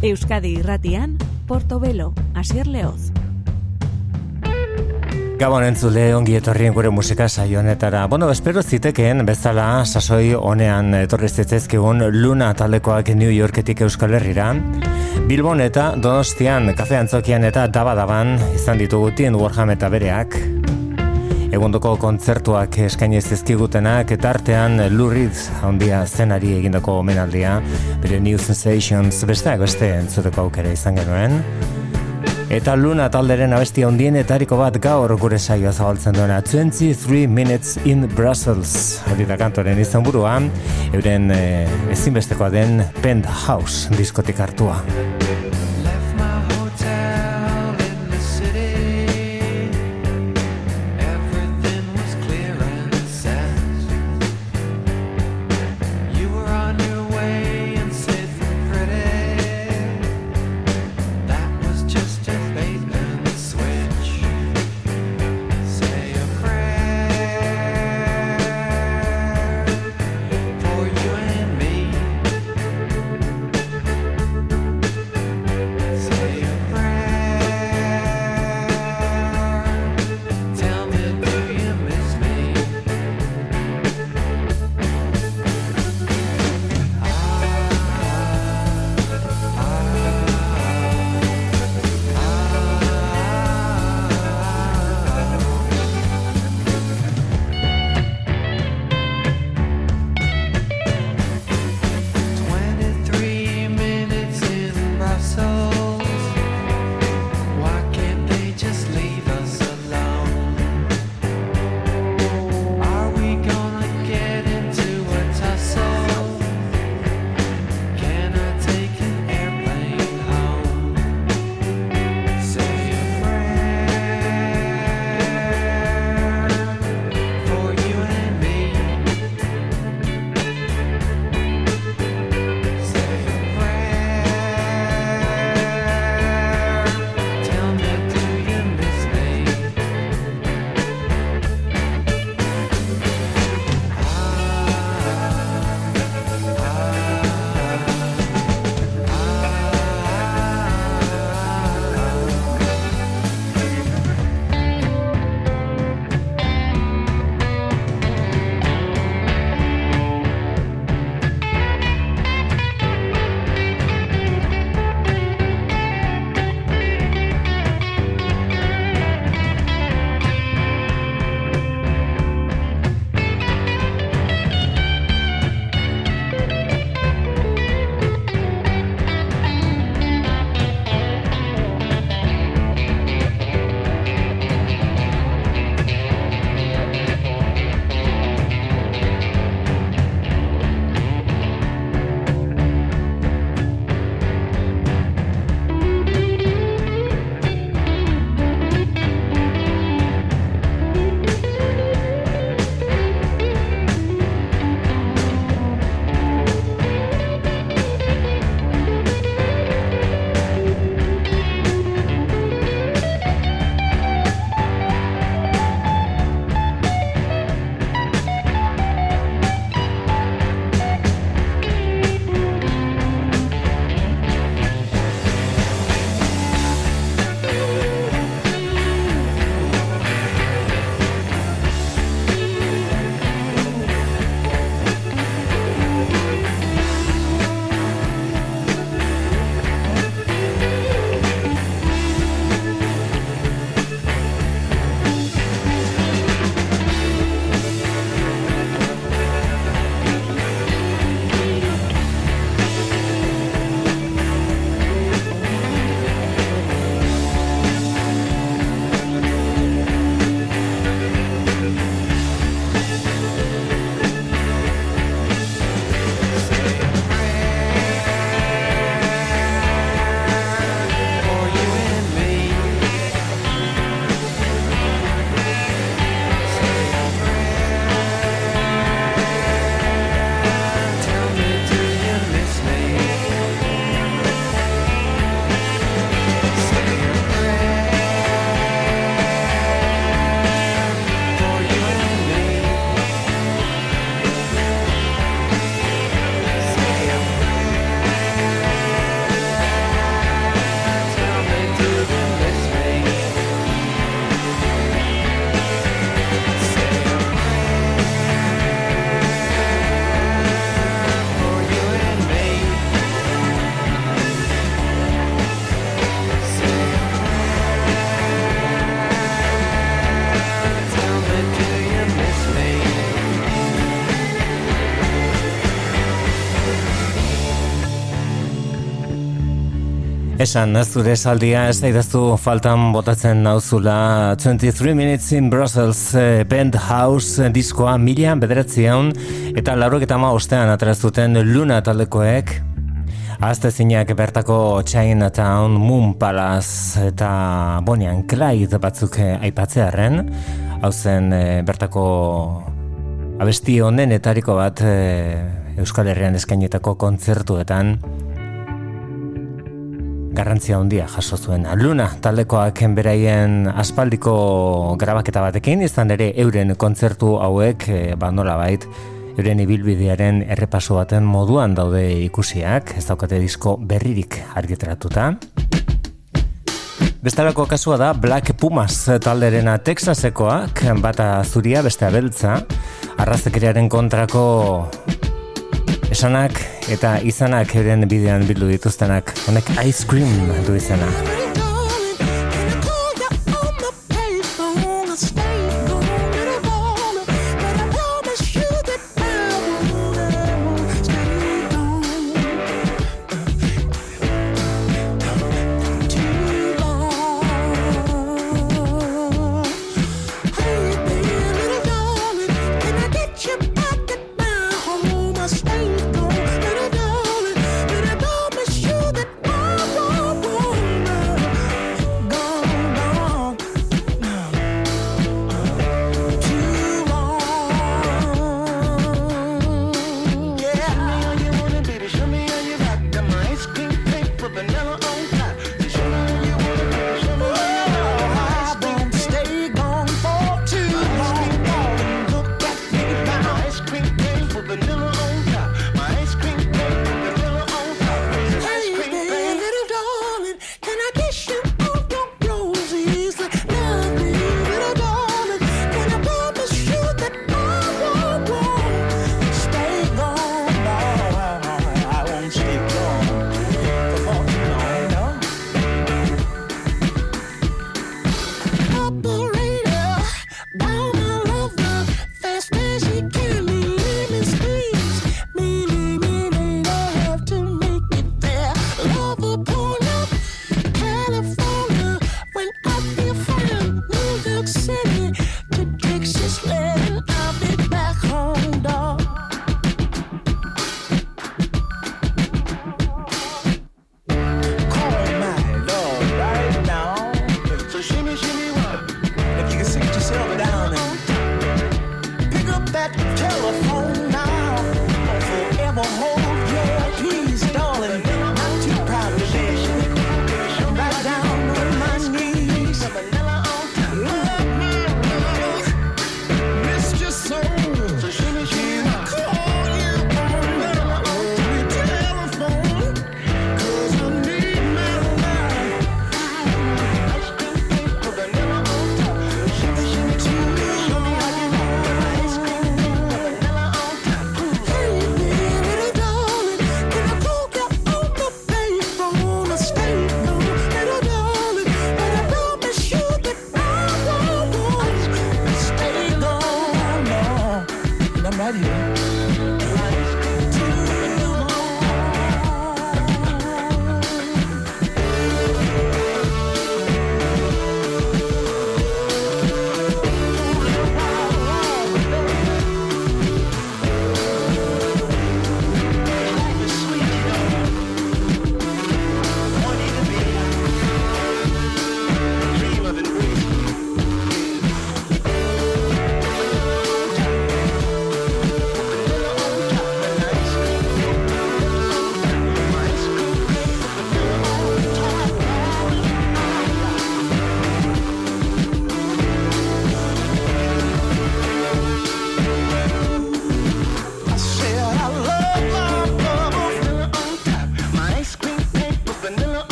Euskadi irratian, Portobelo, Asier Leoz. Gabon entzule ongi etorrien gure musika saionetara. Bueno, espero zitekeen bezala sasoi honean etorri zitzezkigun Luna taldekoak New Yorketik Euskal Herrira. Bilbon eta Donostian, kafe antzokian eta dabadaban izan ditugutien Warham eta bereak. Egundoko kontzertuak eskaini zizkigutenak eta artean lurrit handia zenari egindako omenaldia, bere New Sensations besteak beste entzuteko aukera izan genuen. Eta Luna talderen abesti ondienetariko bat gaur gure saioa zabaltzen duena. 23 Minutes in Brussels. Hori da kantoren izan burua euren e, ezinbestekoa den Penthouse diskotik hartua Esan, zure saldia ez daidazu faltan botatzen nauzula. 23 Minutes in Brussels eh, Band House diskoa mila bederatzion eta laurok eta ma ostean atrazuten Luna taldekoek. Azte zinak bertako Chinatown, Moon Palace eta Bonian Clyde batzuk eh, aipatzearen hau zen eh, bertako abesti honen etariko bat Euskal Herrian eskainetako kontzertuetan garrantzia handia jaso zuen. Luna taldekoak beraien aspaldiko grabaketa batekin, izan ere euren kontzertu hauek, e, ba nola euren ibilbidearen errepaso baten moduan daude ikusiak, ez daukate disko berririk argitratuta. Bestalako kasua da Black Pumas talderena Texasekoak, bata zuria, beste abeltza, arrazekeriaren kontrako esanak eta izanak eren bidean bildu dituztenak. Honek ice cream du izena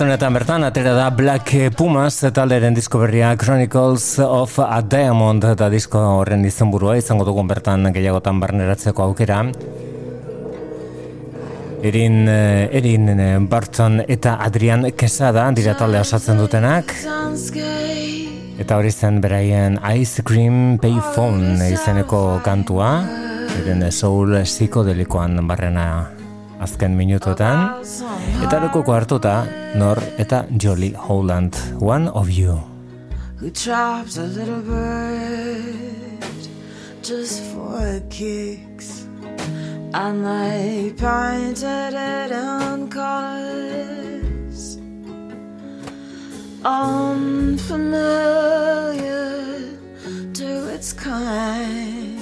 honetan bertan, atera da Black Pumas talderen disko berria Chronicles of a Diamond eta disko horren izenburua izango dugun bertan gehiagotan barneratzeko aukera. Erin, eh, Erin eh, Barton eta Adrian Quesada dira talde osatzen dutenak. Eta hori zen beraien Ice Cream Payphone izeneko kantua. Eren soul psikodelikoan barrena azken minutotan. Eta lekoko hartuta, nor eta Jolly Holland, one of you. Who drops a little bird just for kicks And they painted it in colors Unfamiliar to its kind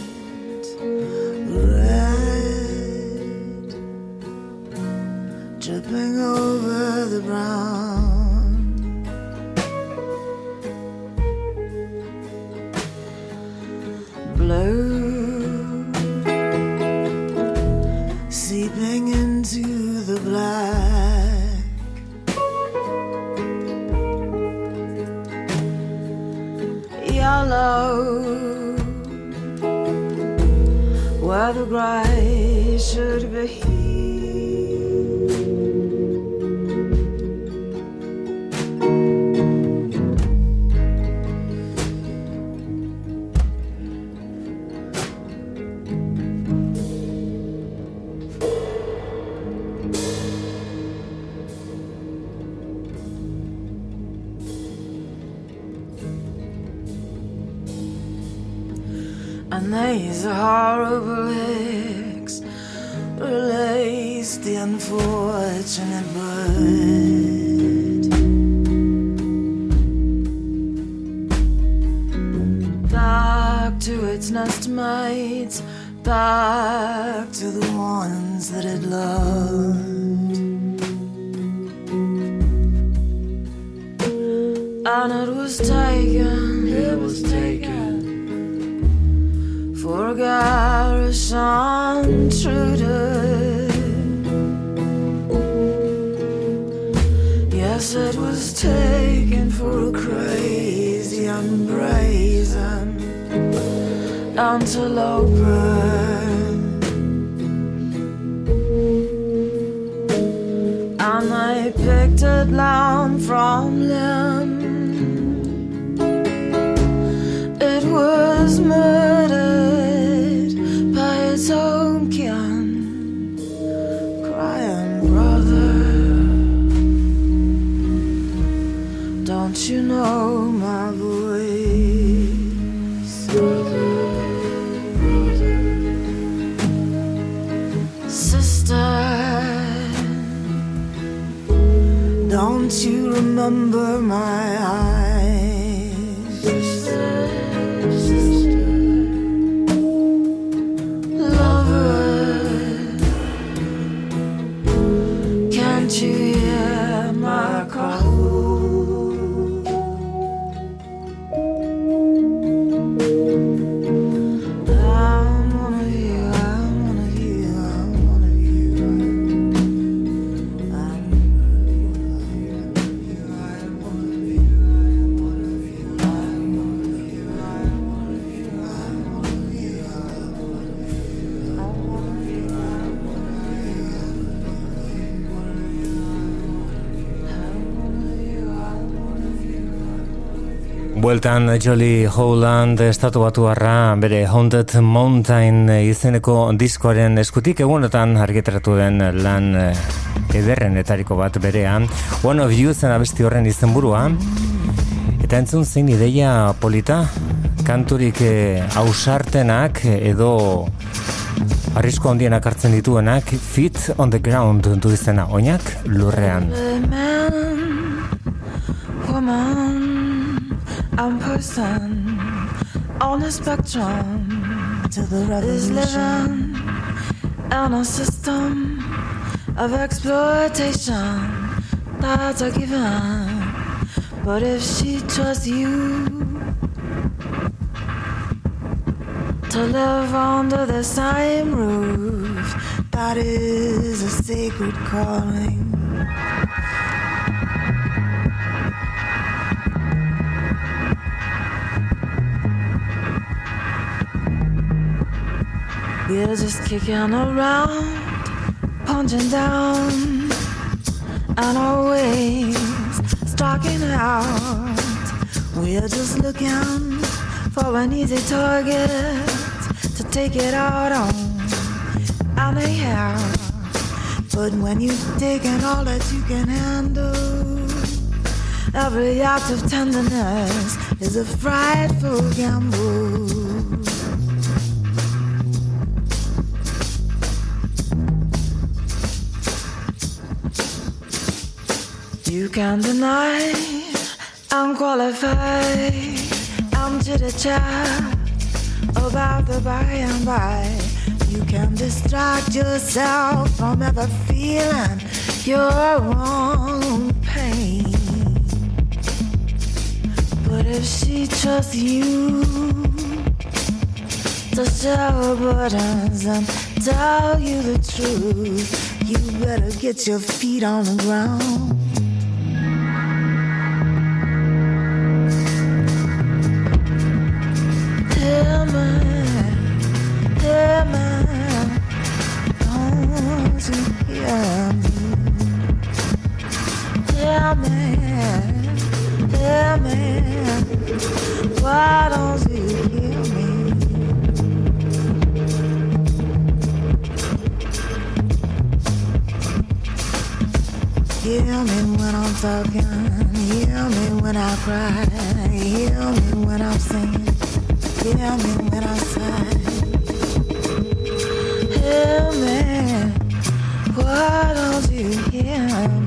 dripping over the brown. Blue seeping into the black. Yellow where the gray should be. These horrible eggs released the unfortunate bird. Back to its nest mates, back to the ones that it loved. And it was taken, it was taken for garrison intruder. Yes, it was taken for a crazy and brazen interloper. And I picked it down from limb. It was murder. Bueltan Jolly Howland estatu batu harra bere Haunted Mountain izeneko diskoaren eskutik egunetan argiteratu den lan eh, ederren etariko bat berean One of You zen abesti horren izenburua. Eta entzun zein ideia polita? Kanturik eh, ausartenak edo arrisko handienak hartzen dituenak Fit on the Ground du izena oinak lurrean I'm person on a spectrum to the revolution. Is living in a system of exploitation that's a given. But if she trusts you to live under the same roof, that is a sacred calling. We're just kicking around, punching down on our ways, stalking out. We're just looking for an easy target to take it out on. And they have, But when you've taken all that you can handle, every act of tenderness is a frightful gamble. Can't deny I'm qualified. I'm to the chat about the by and by. You can distract yourself from ever feeling your own pain. But if she trusts you to share her burdens and tell you the truth, you better get your feet on the ground. Talking. Hear me when I cry. Hear me when I'm singing. Hear me when I sigh. Hear me. Why don't you hear me?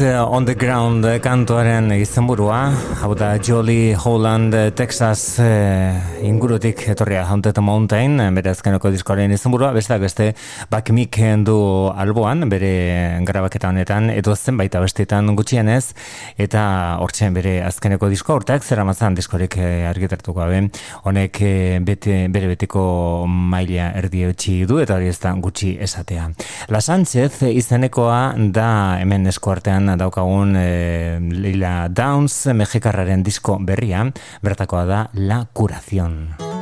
Uh, on the Ground kantuaren izenburua, hau da Jolly Holland Texas uh, ingurutik etorria Haunted Mountain, bere azkeneko diskoaren izenburua, besteak beste bakmik du alboan, bere grabaketa honetan, edo zen baita bestetan gutxienez, eta hortzen bere azkeneko disko, hortak zera mazan diskorik uh, argitartuko gabe, honek bete, bere betiko maila erdi du, eta hori ez da gutxi esatea. La Sánchez izenekoa da hemen eskuartean daukagun e, Lila Downs Mexikarraren disko berria, bertakoa da La Curación.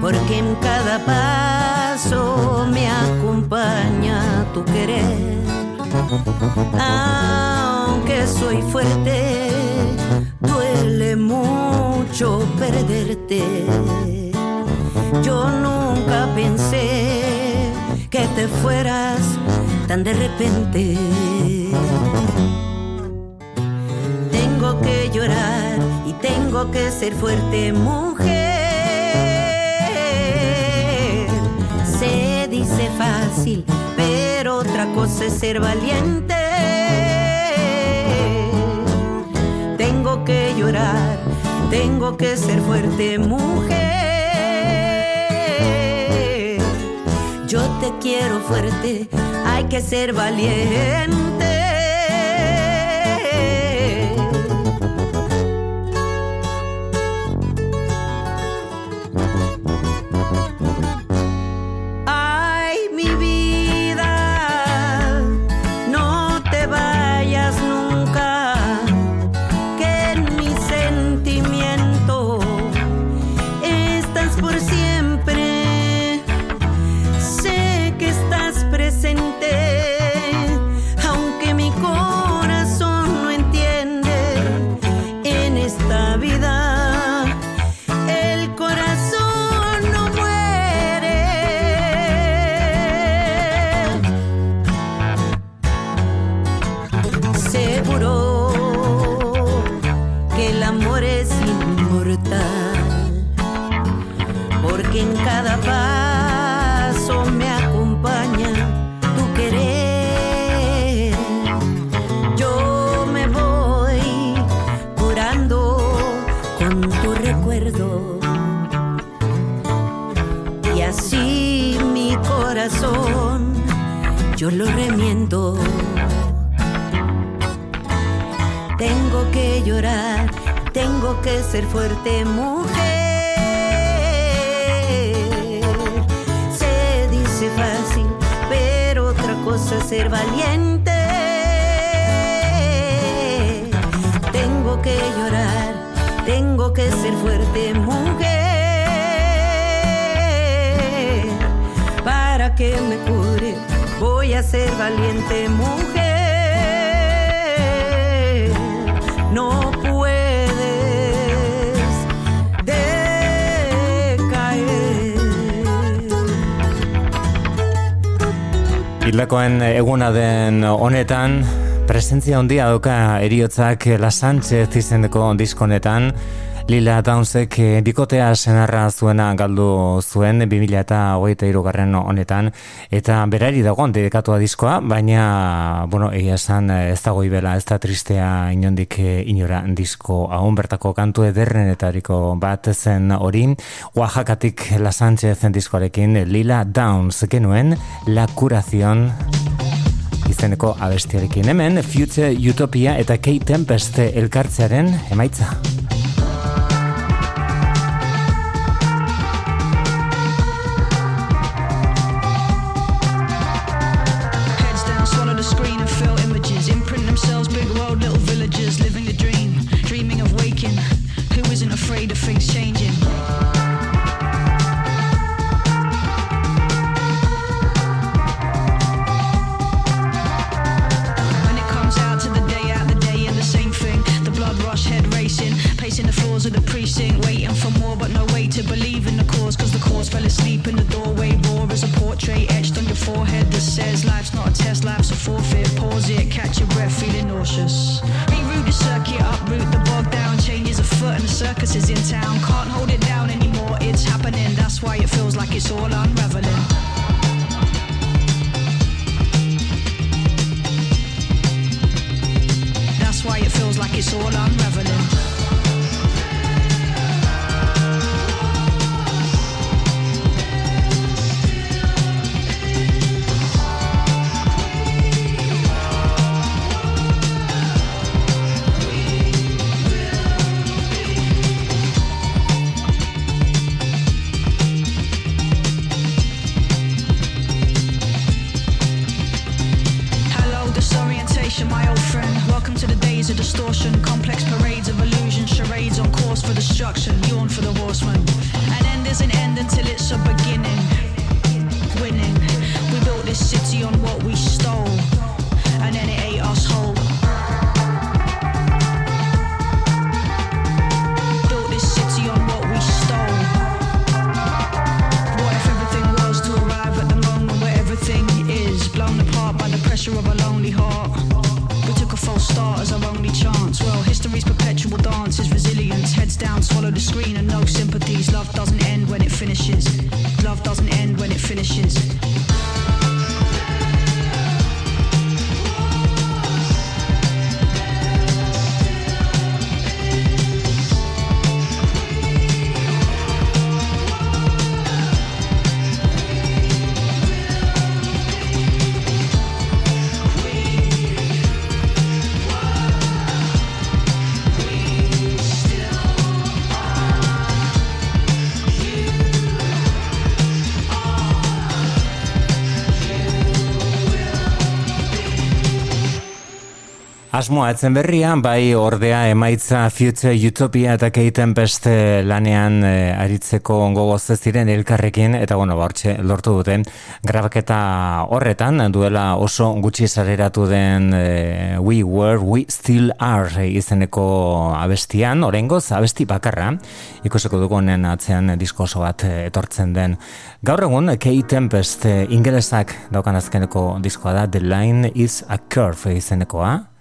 Porque en cada paso me acompaña tu querer. Aunque soy fuerte, duele mucho perderte. Yo nunca pensé que te fueras tan de repente. Tengo que ser fuerte, mujer. dice fácil, pero otra cosa es ser valiente. Tengo que llorar, tengo que ser fuerte, mujer. Yo te quiero fuerte, hay que ser valiente. Que ser fuerte mujer. Se dice fácil, pero otra cosa es ser valiente. Tengo que llorar, tengo que ser fuerte mujer. Para que me cure, voy a ser valiente mujer. Hildakoen eguna den honetan, presentzia handia doka eriotzak La Sánchez izeneko diskonetan, Lila Downsek eh, bikotea senarra zuena galdu zuen 2000 eta hogeita irugarren honetan. Eta berari dagoen dedikatua diskoa, baina bueno, egia esan eh, ez dago ibela ez da tristea inondik eh, inora disko haun bertako kantu ederrenetariko bat zen hori. Oaxacatik La Sánchez diskoarekin Lila Downs genuen La Curación izeneko abestiarekin. Hemen Future Utopia eta Kate Tempest elkartzearen emaitza. Asmoa etzen berrian, bai ordea emaitza Future Utopia eta keiten beste lanean e, aritzeko gogoz ez diren elkarrekin, eta bueno, bortxe, ba, lortu dute, grabaketa horretan, duela oso gutxi zareratu den e, We Were, We Still Are izeneko abestian, orengoz, abesti bakarra, ikusiko dugunen atzean diskoso bat etortzen den. Gaur egun, Kate Tempest ingelesak daukan azkeneko diskoa da, The Line is a Curve izenekoa,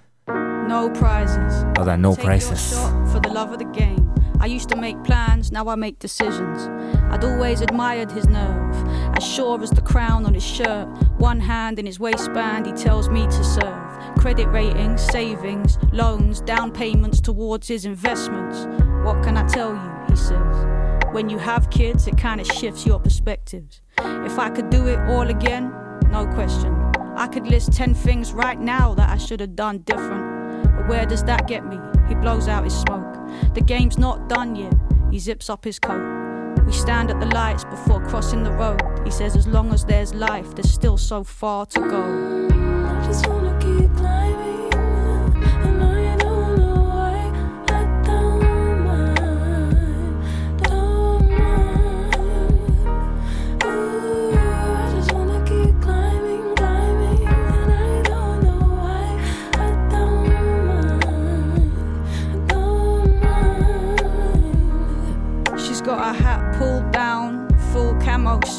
No prizes. Oh, that no Take prizes. For the love of the game. I used to make plans, now I make decisions. I'd always admired his nerve, as sure as the crown on his shirt. One hand in his waistband, he tells me to serve. Credit ratings, savings, loans, down payments towards his investments. What can I tell you? He says. When you have kids, it kind of shifts your perspectives. If I could do it all again, no question. I could list 10 things right now that I should have done different. Where does that get me? He blows out his smoke. The game's not done yet. He zips up his coat. We stand at the lights before crossing the road. He says, as long as there's life, there's still so far to go.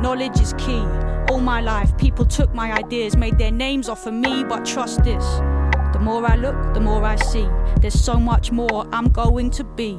knowledge is key. All my life, people took my ideas, made their names off of me, but trust this. The more I look, the more I see. There's so much more I'm going to be.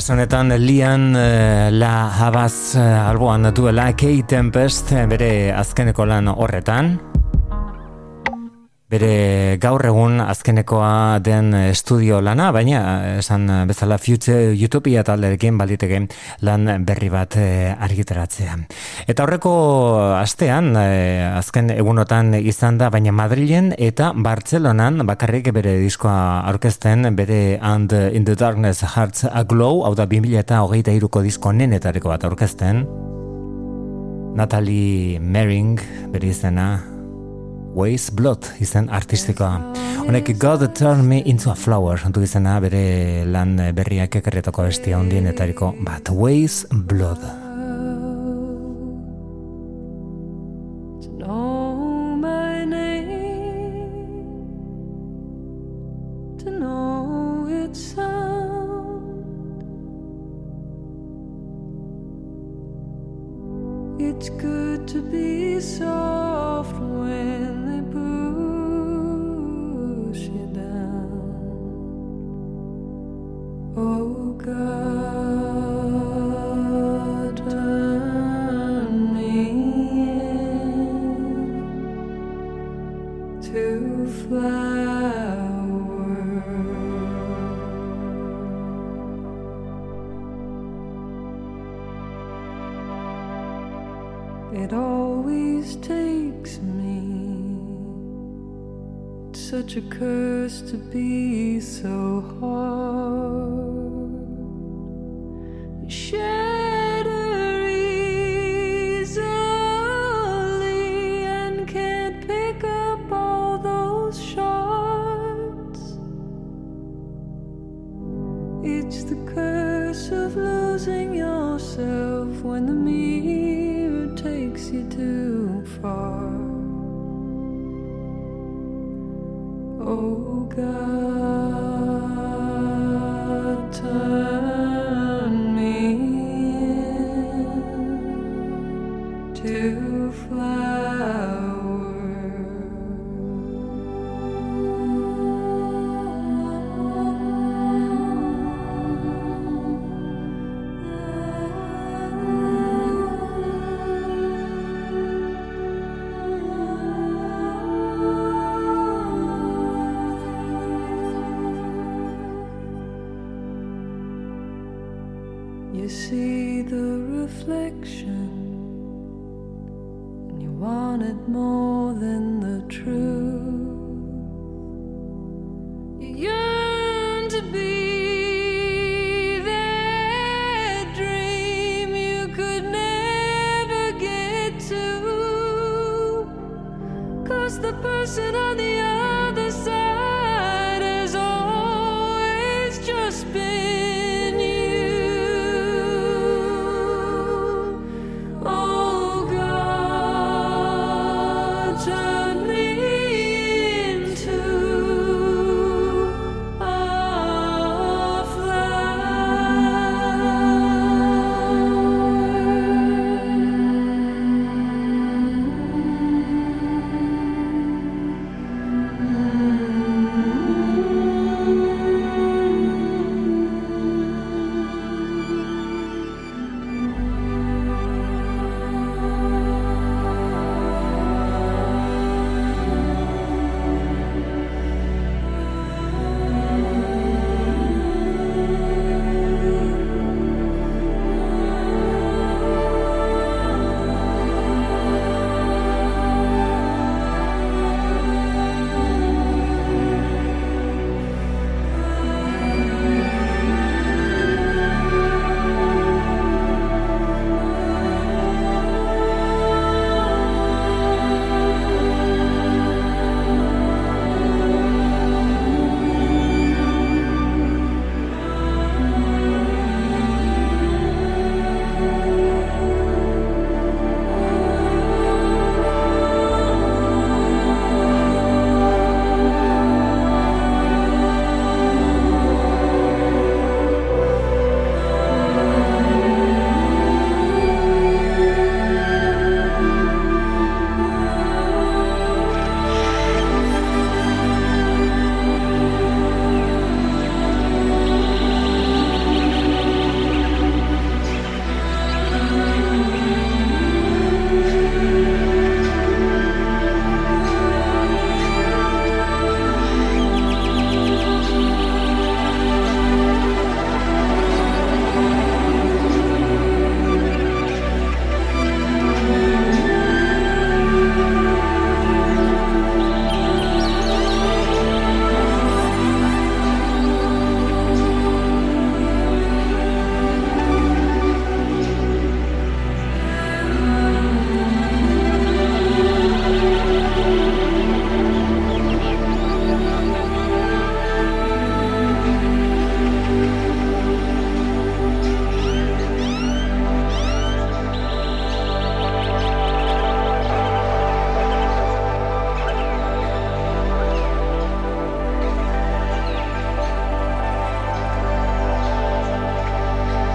Kasu honetan Lian eh, La Habaz eh, alboan duela Kei Tempest eh, bere azkeneko lan horretan. Bere gaur egun azkenekoa den estudio lana, baina eh, esan bezala Future Utopia talderekin baliteke lan berri bat eh, argitaratzea. Eta horreko astean, eh, azken egunotan izan da, baina Madrilen eta Bartzelonan bakarrik bere diskoa aurkezten, bere And in the Darkness Hearts Aglow, hau da 2000 eta hogeita iruko disko nenetareko bat aurkezten. Natalie Mering, bere izena, Ways Blood izen artistikoa. Honek God Turn Me Into a Flower du izena bere lan berriak ekarretako bestia ondienetariko bat Ways Blood.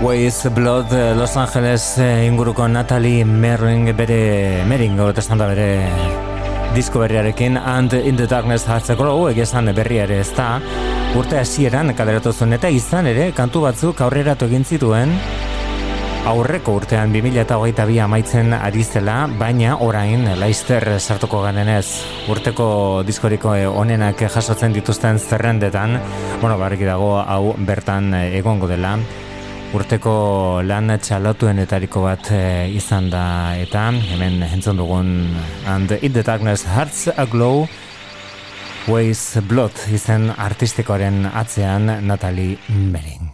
With Blood eh, Los Angeles eh, inguruko Natalie Merring bere Mering esan da bere disko berriarekin and in the darkness hartzeko hau esan berria ere ez da. Urte hasieran kaleratu zuen eta izan ere kantu batzuk aurreratu egin zituen. Aurreko urtean 2022 amaitzen ari zela, baina orain Leicester sartuko ganenez urteko diskoriko onenak jasotzen dituzten zerrendetan, bueno, barriki dago hau bertan egongo dela. Urteko lan txalotuenetariko bat eh, izan da eta hemen entzun dugun And in the darkness hearts aglow Ways Blood izen artistikoaren atzean Natalie Mering.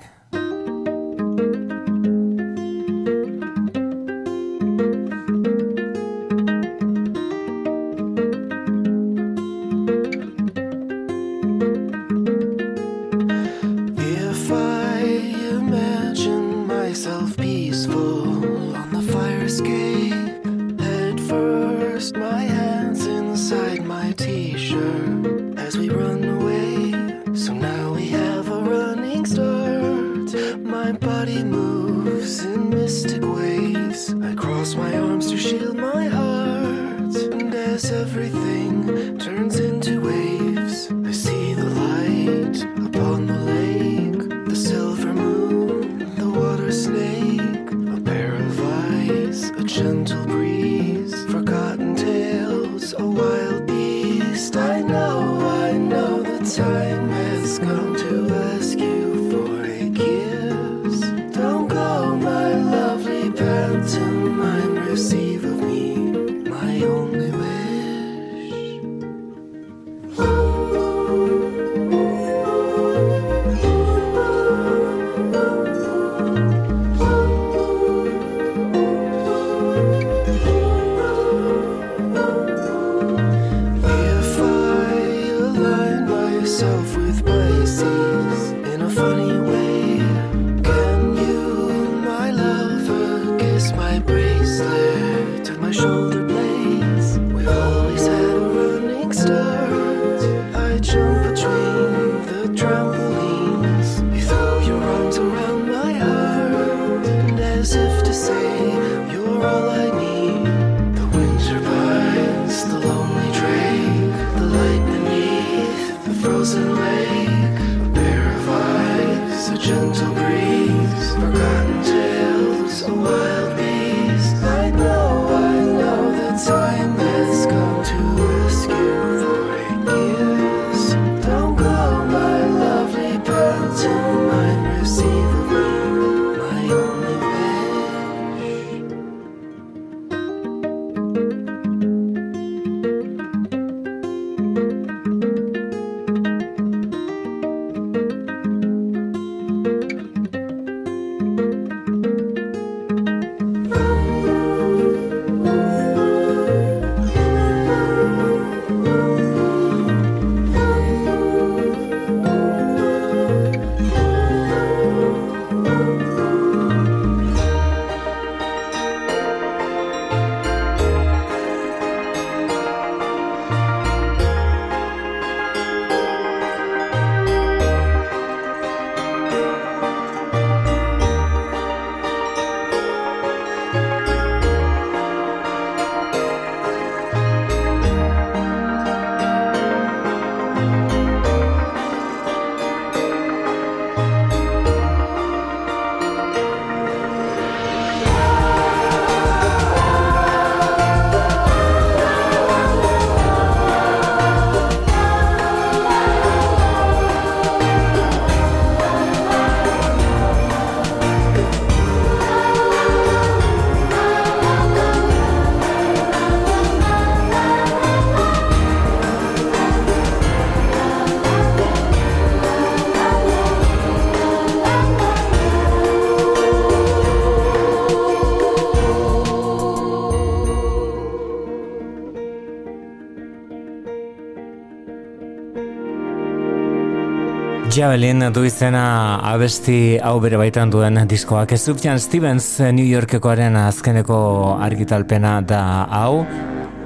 Javelin du izena abesti hau bere baitan duen diskoak. Sufjan Stevens New Yorkekoaren azkeneko argitalpena da hau.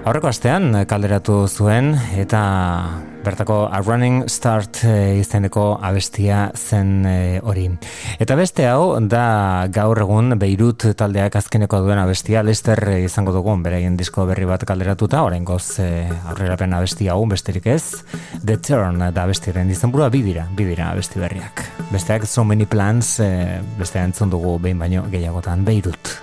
Aurreko astean kalderatu zuen eta Bertako A Running Start e, izeneko abestia zen e, hori. Eta beste hau da gaur egun Beirut taldeak azkeneko duen abestia Lester e, izango dugun beraien disko berri bat kalderatuta, oraingoz e, aurrerapen abestia hau besterik ez. The Turn da abestiaren izenburua bidira, bidira abesti berriak. Besteak So Many Plans, e, bestea entzun dugu behin baino gehiagotan Beirut.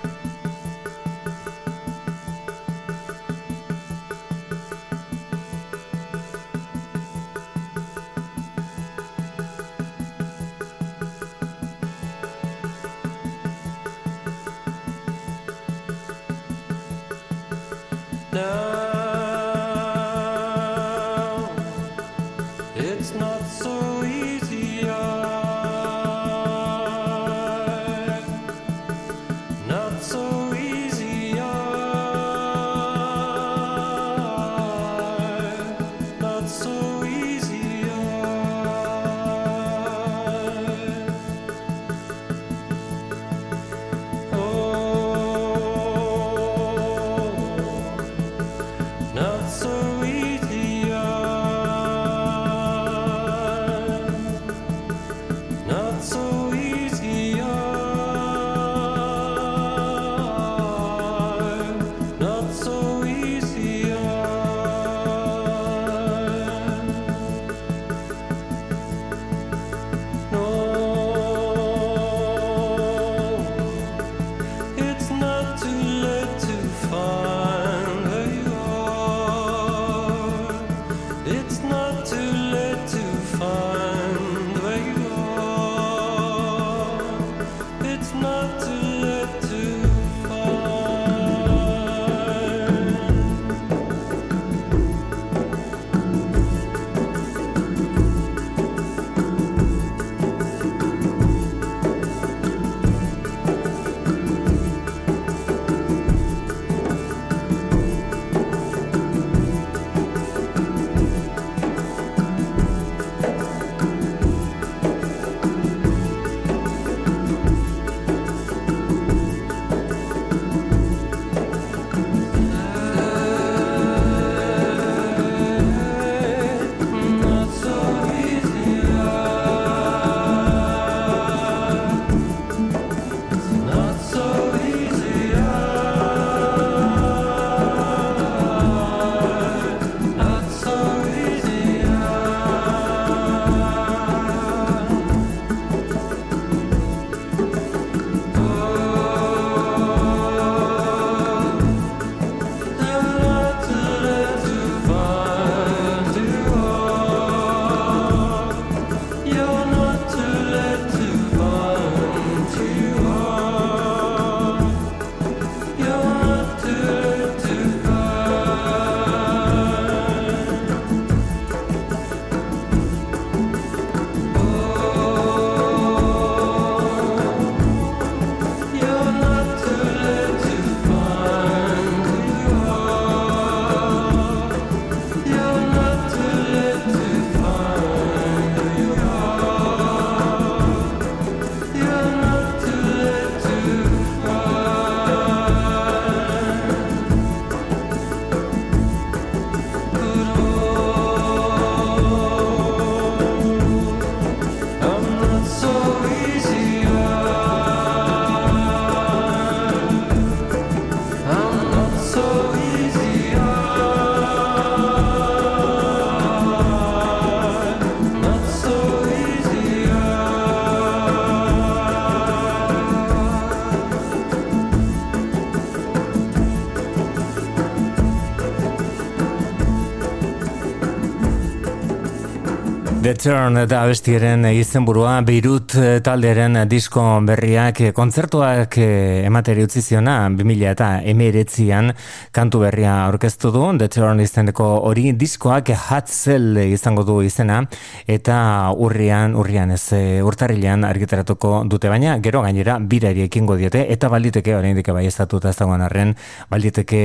Turn eta abestiaren izenburua Beirut eh, talderen disko berriak eh, kontzertuak eh, emateri utzi ziona 2000 eta emeretzian kantu berria aurkeztu du. The Turn izeneko hori diskoak Hatzel izango du izena eta urrian, urrian ez eh, urtarrilean argitaratuko dute baina gero gainera birari ekingo diote eta baliteke oraindik bai estatuta ez dagoen arren baliteke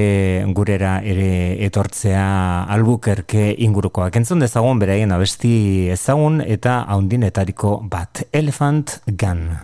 gurera ere etortzea albukerke ingurukoak. Entzun dezagun beraien abesti ezagun eta haundinetariko bat, Elephant Gun.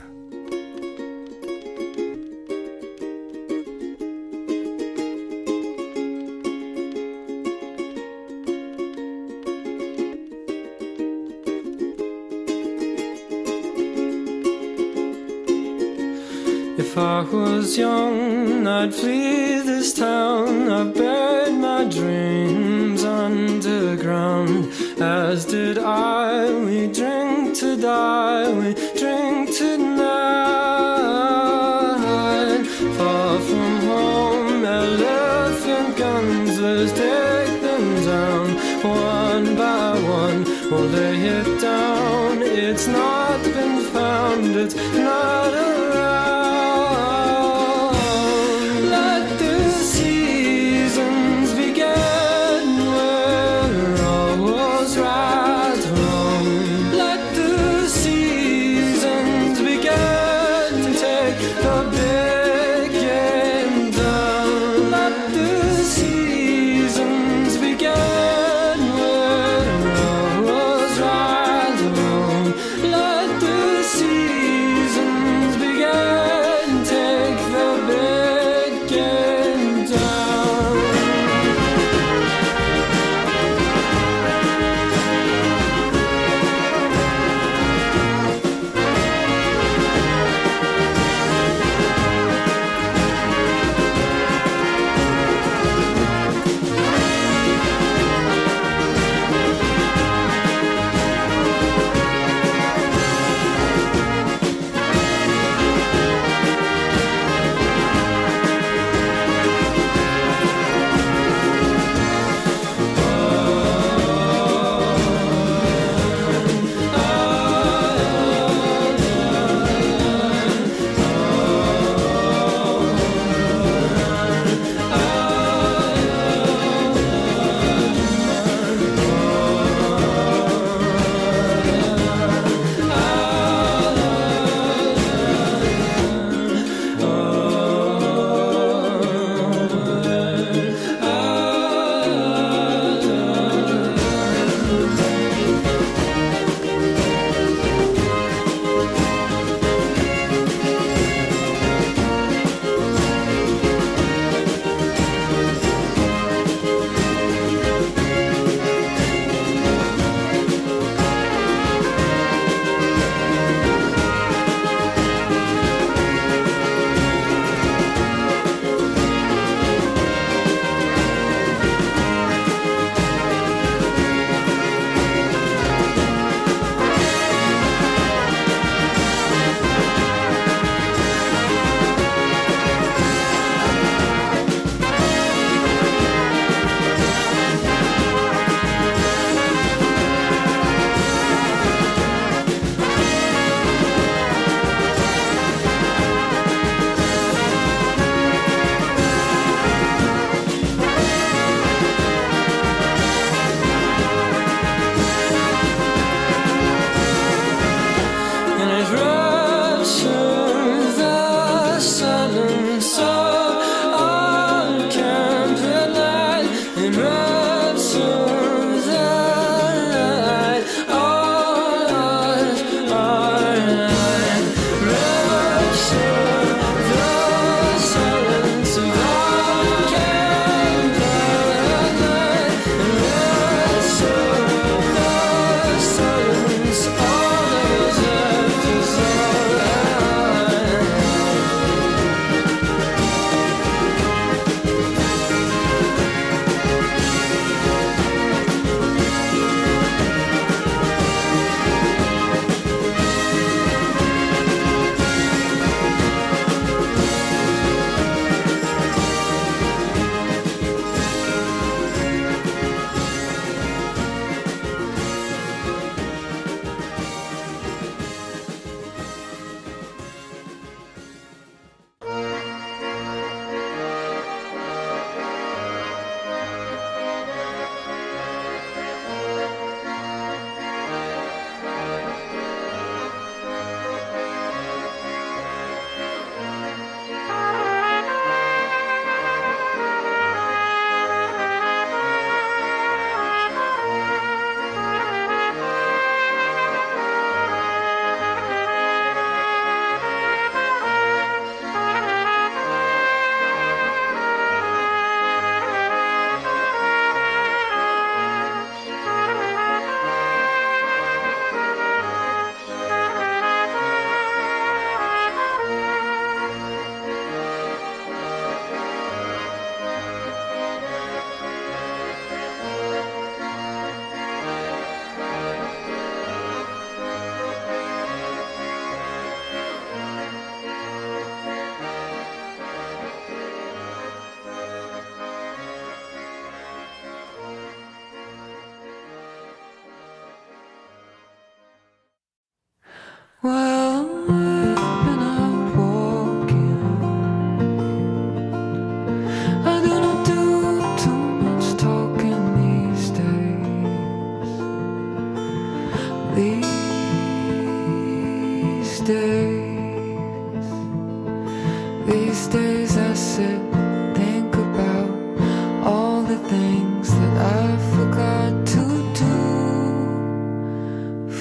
If I was young, I'd flee this town. I buried my dreams underground. As did I. We drink to die, we drink tonight. Far from home, elephant guns, let's take them down one by one. We'll lay it down. It's not been found, it's not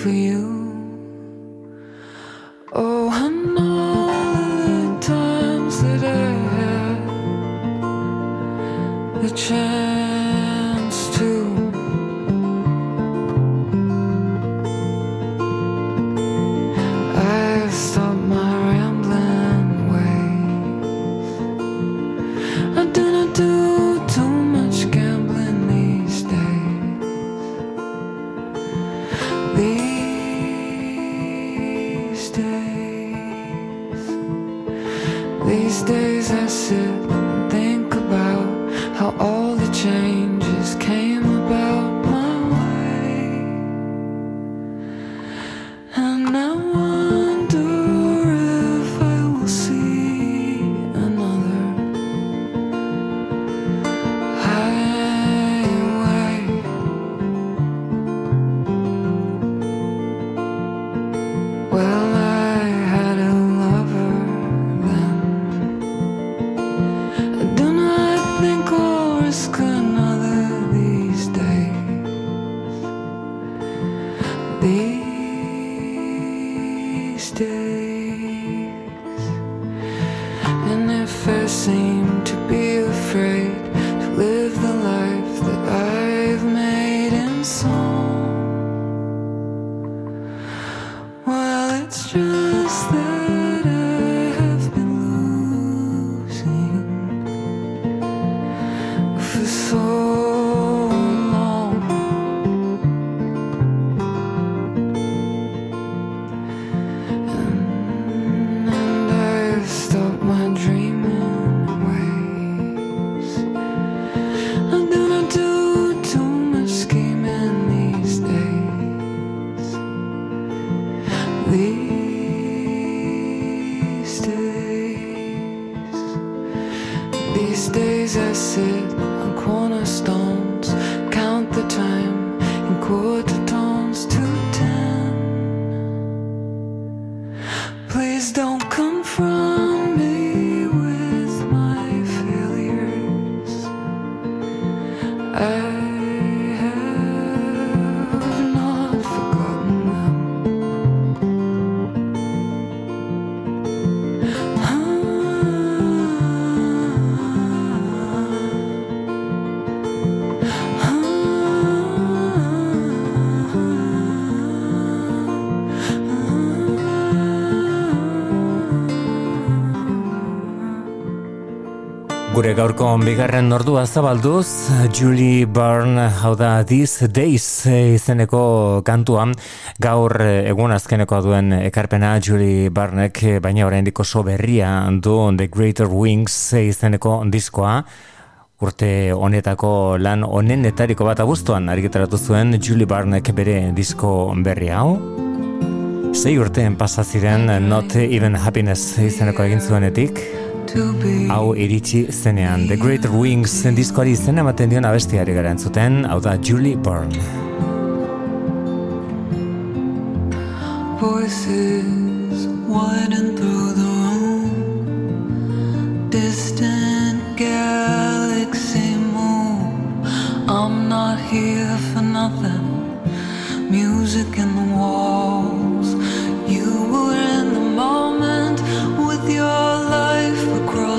for you. Gure gaurko bigarren ordua zabalduz, Julie Byrne, hau da These Days izeneko kantuan, gaur eh, egun azkenekoa duen ekarpena Julie Byrnek, eh, baina oraindik oso berria du The Greater Wings izeneko diskoa, urte honetako lan honenetariko bat abuztuan argitaratu zuen Julie Byrnek bere disko berri hau. Sei urteen pasa ziren Not Even Happiness izeneko egin zuenetik, Hau iritsi zenean. The Great Wings zen diskoari zen ematen dion abestiari gara entzuten, hau da Julie Byrne. Voices widen through the room. Distant galaxy moon. I'm not here for nothing. Music in the walls. You were in the moment with your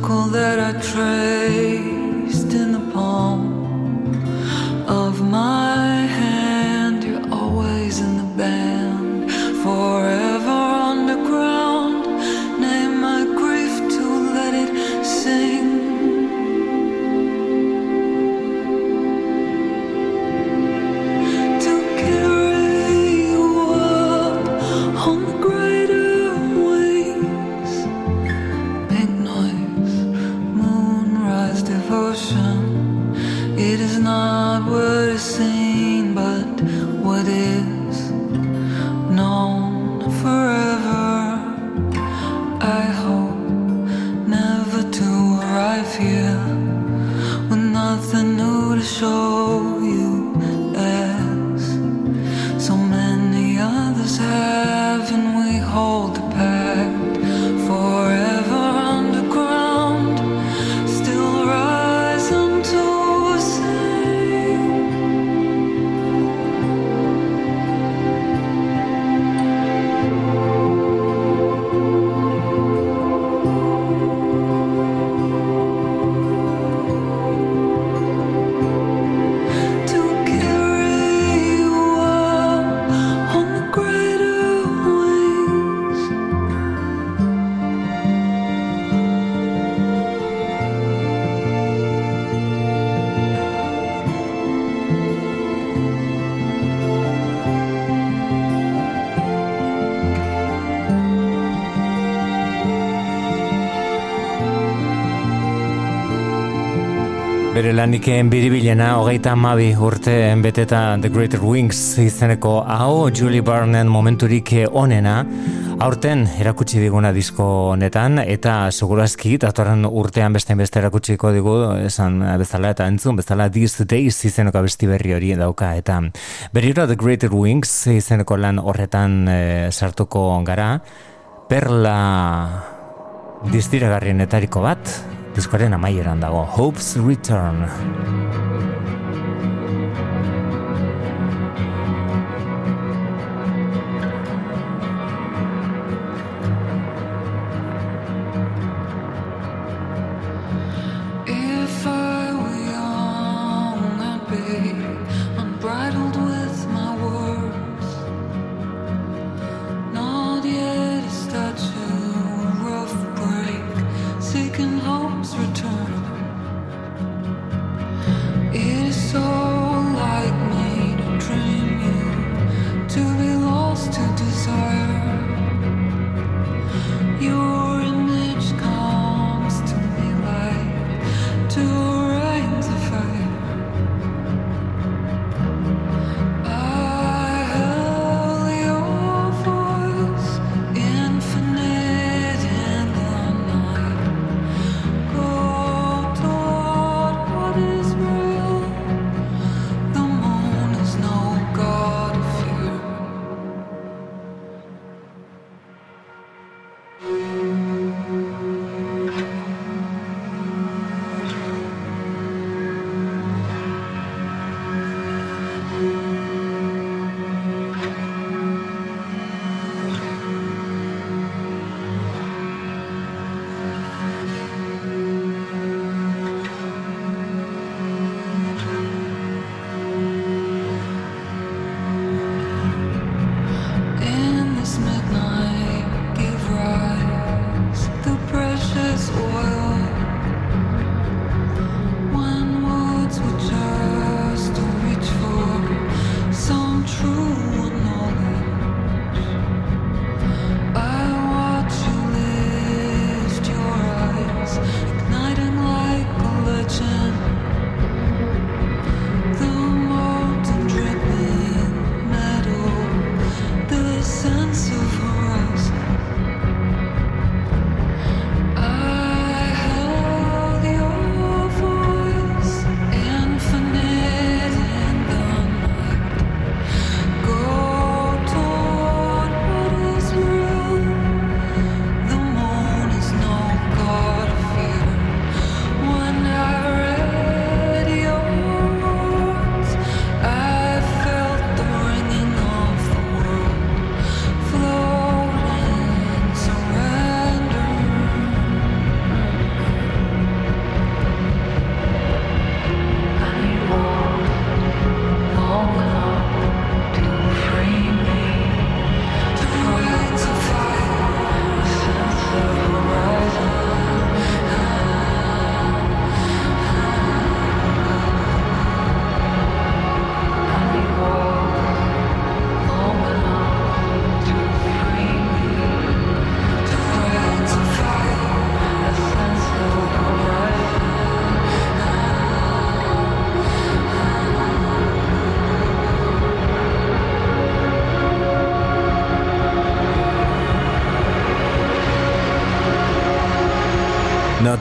circle that I tread. Laniken biribilena hogeita amabi urteen beteta The Greater Wings izeneko hau Julie Barnen momenturik onena. Aurten erakutsi diguna disko honetan eta segurazki datorren urtean beste beste erakutsiko digu esan bezala eta entzun bezala These Days izeneko abesti berri hori dauka. Eta berriro The Greater Wings izeneko lan horretan eh, sartuko gara perla distiragarrienetariko bat diskoaren amaieran dago Hope's Return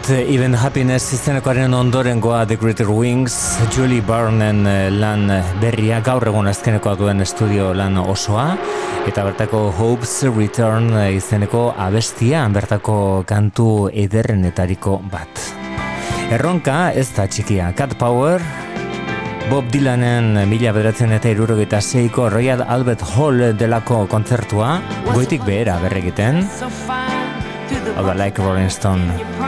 Uh, even Happiness izenekoaren ondorengoa The Greater Wings, Julie Barnen uh, lan berria gaur egun azkenekoa duen estudio lan osoa eta bertako Hope's Return izeneko abestia bertako kantu ederrenetariko bat. Erronka ez da txikia, Cat Power, Bob Dylanen mila bederatzen eta irurogeita zeiko Royal Albert Hall delako kontzertua, goitik behera berregiten, hau da, like Rolling Stone.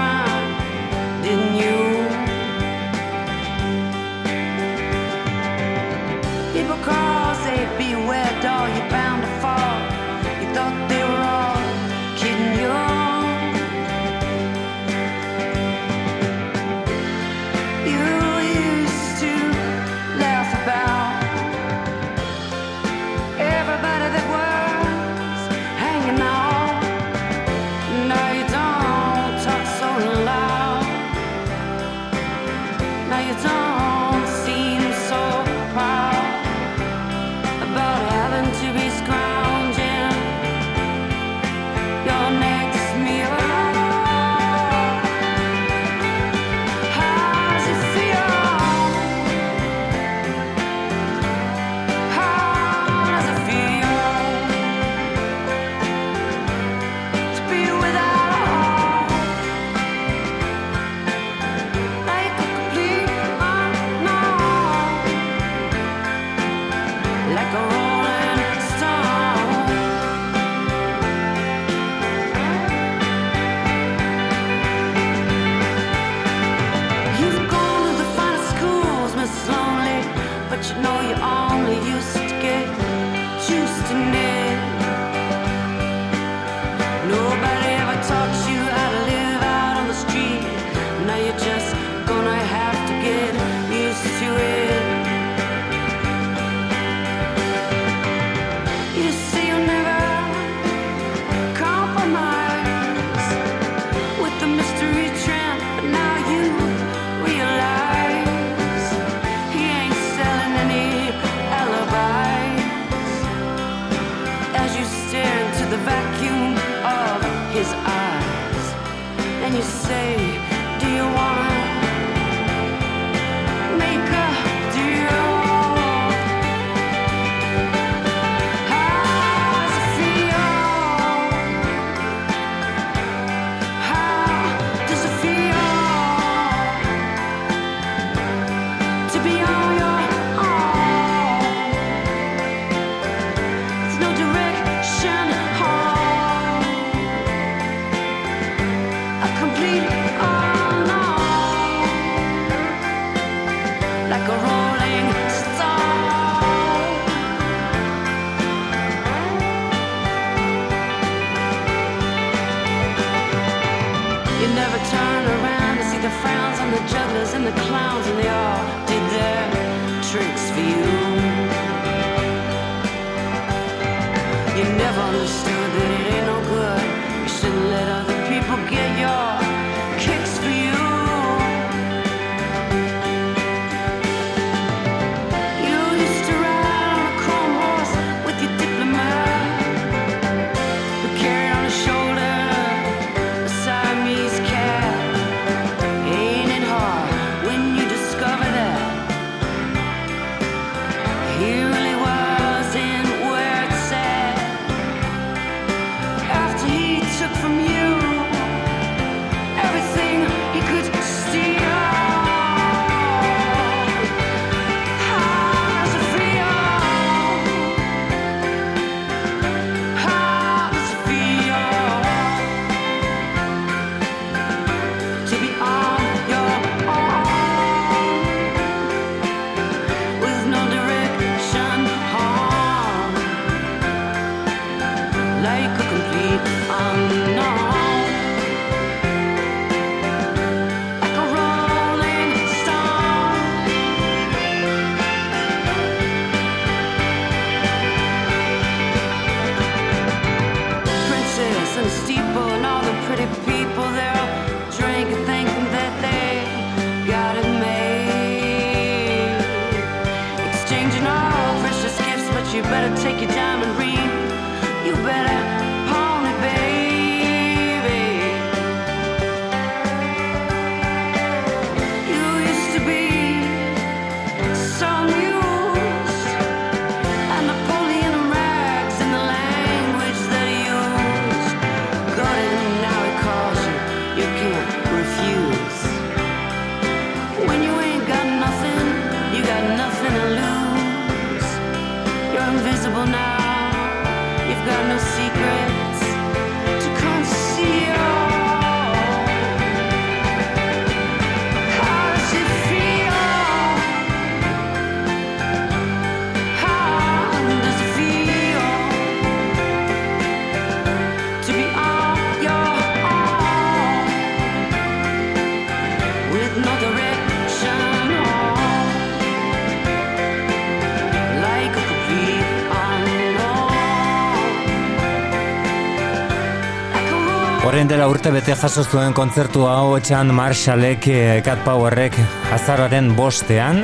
Dela urte bete jaso zuen kontzertu hau etxan Marshallek, eh, Cat Powerrek azaroaren bostean,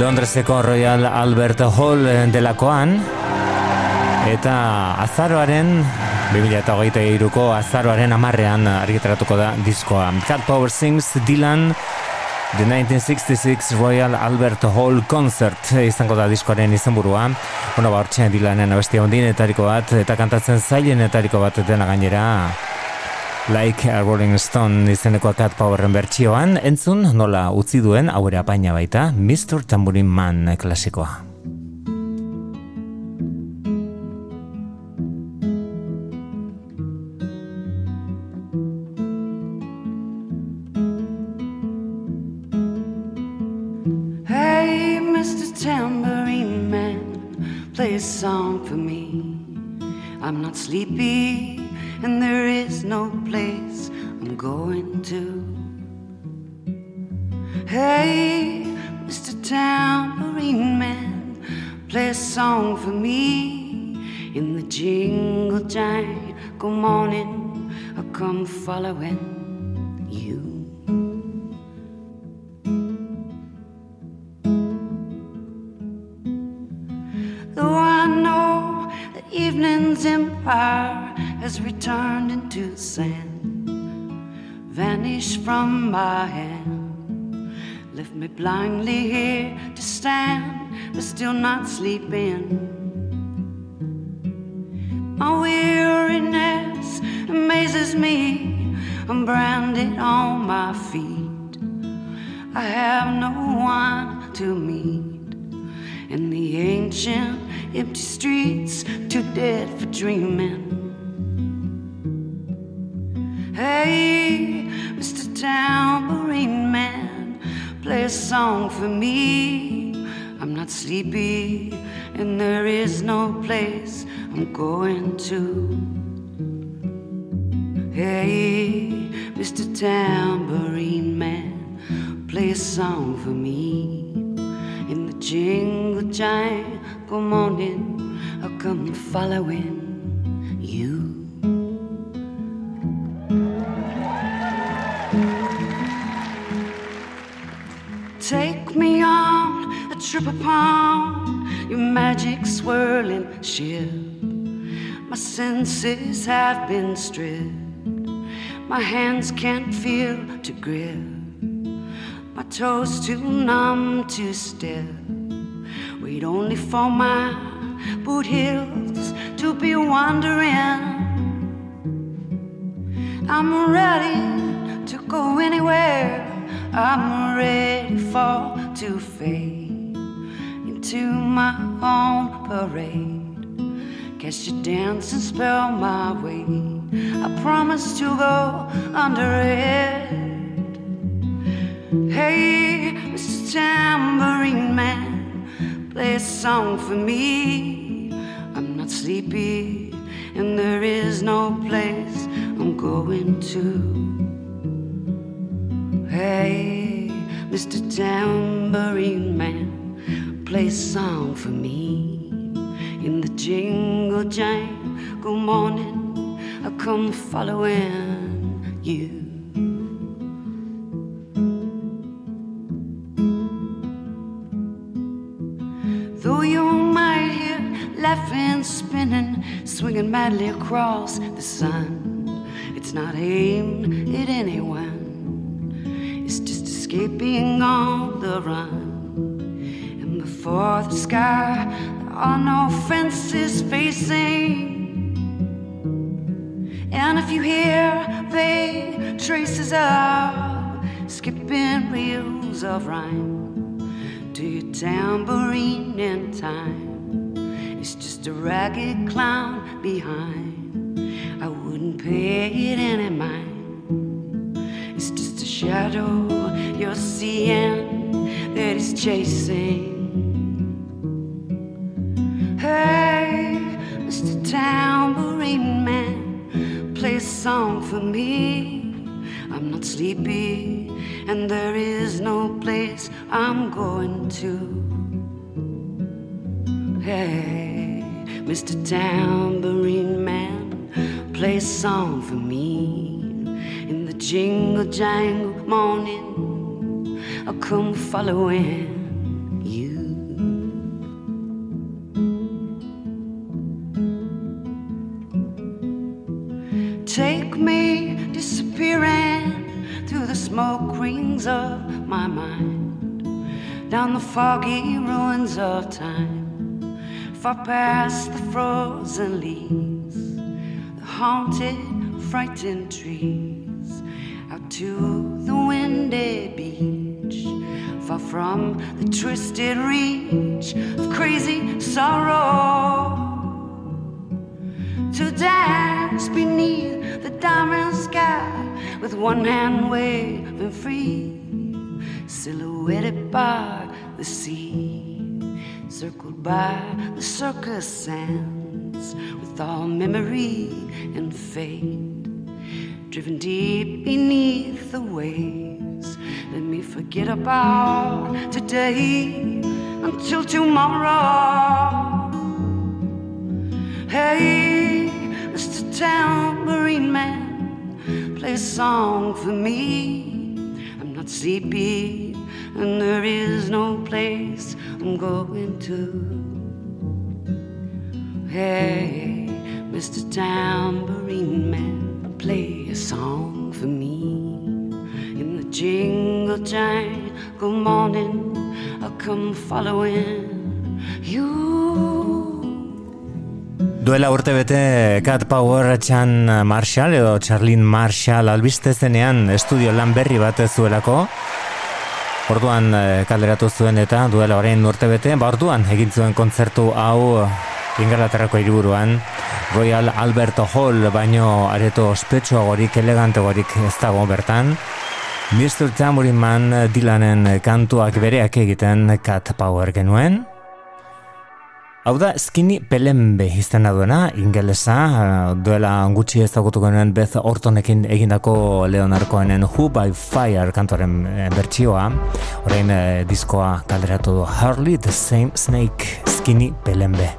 Londreseko Royal Albert Hall eh, delakoan, eta azaroaren 2008ko azaroaren amarrean argitaratuko da diskoa. Cat Power Sings Dylan The 1966 Royal Albert Hall Concert izango da diskoaren izenburua. Bueno, ba, hortxe Dylanen abestia ondienetariko bat, eta kantatzen zailenetariko bat dena gainera Like a Rolling Stone izeneko Cat Powerren bertsioan, entzun nola utzi duen, hau ere apaina baita, Mr. Tambourine Man klasikoa. Me blindly here to stand, but still not sleeping. My weariness amazes me. I'm branded on my feet. I have no one to meet in the ancient empty streets, too dead for dreaming. Hey, Mr. Tambourine Man, play a song for me. I'm not sleepy, and there is no place I'm going to. Hey, Mr. Tambourine Man, play a song for me. In the jingle jangle morning, I'll come following you. Take me on a trip upon your magic swirling ship. My senses have been stripped. My hands can't feel to grip. My toes too numb to step. Wait only for my boot heels to be wandering. I'm ready to go anywhere. I'm ready for to fade into my own parade. Catch your dance and spell my way. I promise to go under it. Hey, Mr. Tambourine Man, play a song for me. I'm not sleepy, and there is no place I'm going to. Hey, Mr. Tambourine Man, play a song for me. In the jingle jangle good morning, I come following you. Though you might hear laughing, spinning, swinging madly across the sun, it's not aimed at anyone. Escaping on the run. And before the sky, there are no fences facing. And if you hear vague traces of skipping reels of rhyme to your tambourine in time. It's just a ragged clown behind. I wouldn't pay it any mind. Shadow you're seeing that is chasing. Hey, Mr. Tambourine Man, play a song for me. I'm not sleepy, and there is no place I'm going to. Hey, Mr. Tambourine Man, play a song for me jingle jangle morning. I'll come following you. Take me disappearing through the smoke rings of my mind, down the foggy ruins of time, far past the frozen leaves, the haunted, frightened trees, to the windy beach, far from the twisted reach of crazy sorrow. To dance beneath the diamond sky with one hand waving free, silhouetted by the sea, circled by the circus sands with all memory and fate, driven deep beneath the waves. Let me forget about today until tomorrow. Hey, Mr. Tambourine Man, play a song for me. I'm not sleepy, and there is no place I'm going to. Hey, Mr. Tambourine Man, play a song for me. In the jingle jangle morning, I'll come following you. Duela urte bete Cat Power Chan Marshall edo Charlene Marshall albiste zenean estudio lan berri bat zuelako Orduan eh, kaleratu zuen eta duela orain urte bete, ba orduan egin zuen kontzertu hau Ingalaterrako hiriburuan Royal Albert Hall baino areto ospetsuagorik elegantegorik ez dago bertan Mr. Tambourine Man Dylanen kantuak bereak egiten Cat Power genuen Hau da, Skinny Pelembe izena duena, ingelesa, duela gutxi ezagutuko nuen Beth Ortonekin egindako Leonarkoenen Who by Fire kantoren eh, bertsioa, orain eh, diskoa kalderatu du Harley the Same Snake, Skinny Pelembe.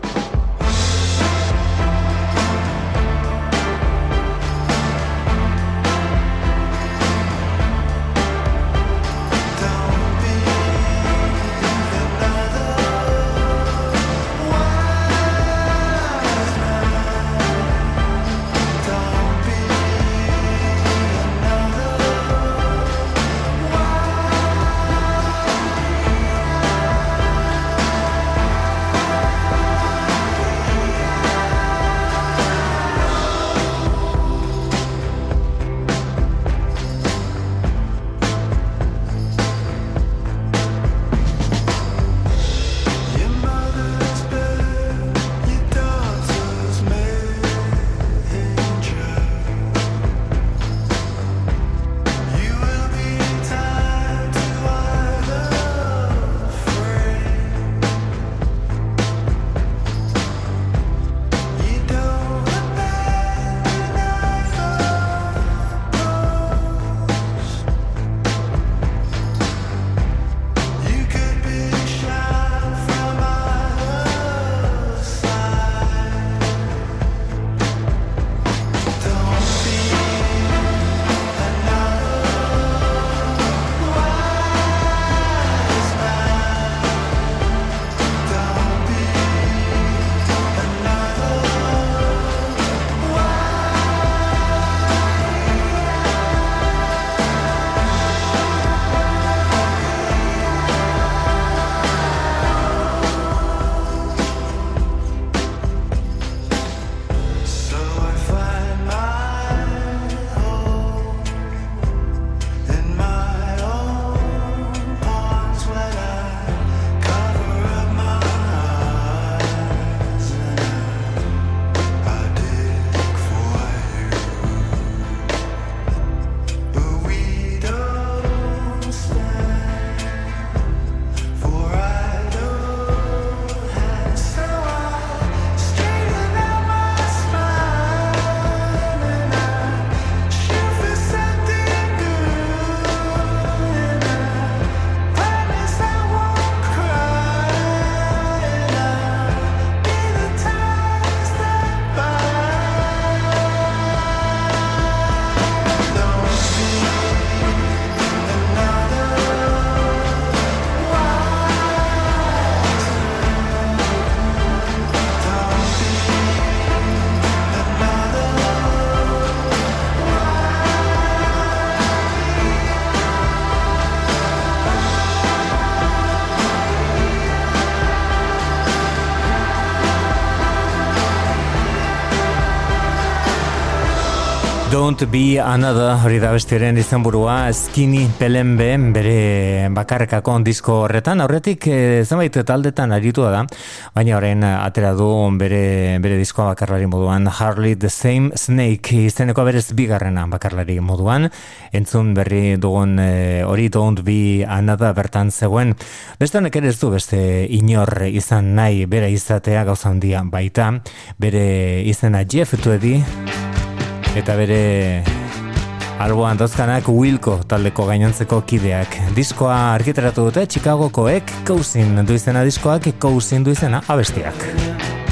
Don't be another hori da bestiaren izenburua Skinny Pelembe bere bakarrekako disko horretan. Aurretik e, zenbait taldetan aritua da baina orain atera du bere, bere diskoa bakarlari moduan. Harley the Same Snake izeneko berez bigarrena bakarlari moduan. Entzun berri dugun e, hori Don't be another bertan zegoen. Beste honek ere ez du beste inor izan nahi bere izatea gauza handia baita. Bere izena Jeff Tuedi eta bere alboan dozkanak Wilco taldeko gainontzeko kideak. Diskoa argitaratu dute Chicagokoek Cousin du izena diskoak Cousin du izena abestiak.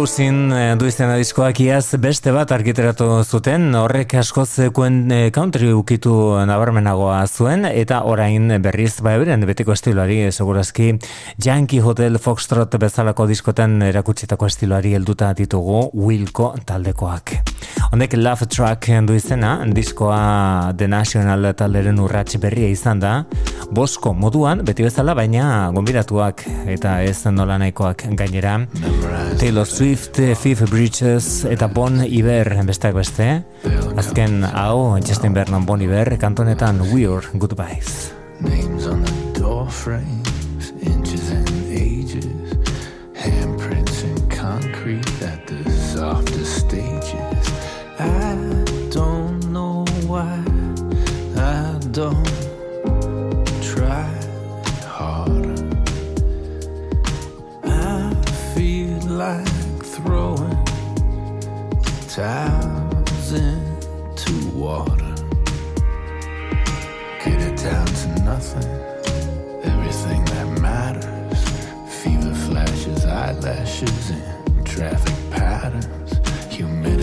Frozen eh, du izena diskoak iaz beste bat arkiteratu zuten, horrek askoz kuen eh, country ukitu nabarmenagoa zuen, eta orain berriz ba euren betiko estiloari, eh, segurazki Yankee Hotel Foxtrot bezalako diskotan erakutsitako estiloari helduta ditugu Wilco taldekoak. Honek Love Track du izena, diskoa The National talderen urrats berria izan da, bosko moduan, beti bezala, baina gonbidatuak eta ez nola nahikoak gainera. Taylor Swift, Fifth Bridges eta Bon Iver besteak beste. Azken hau, Justin Bernan Bon Iver, kantonetan We're Goodbyes. Names on the door frames, inches and ages, handprints in concrete at the softest stages. I don't know why, I don't and traffic patterns, humidity.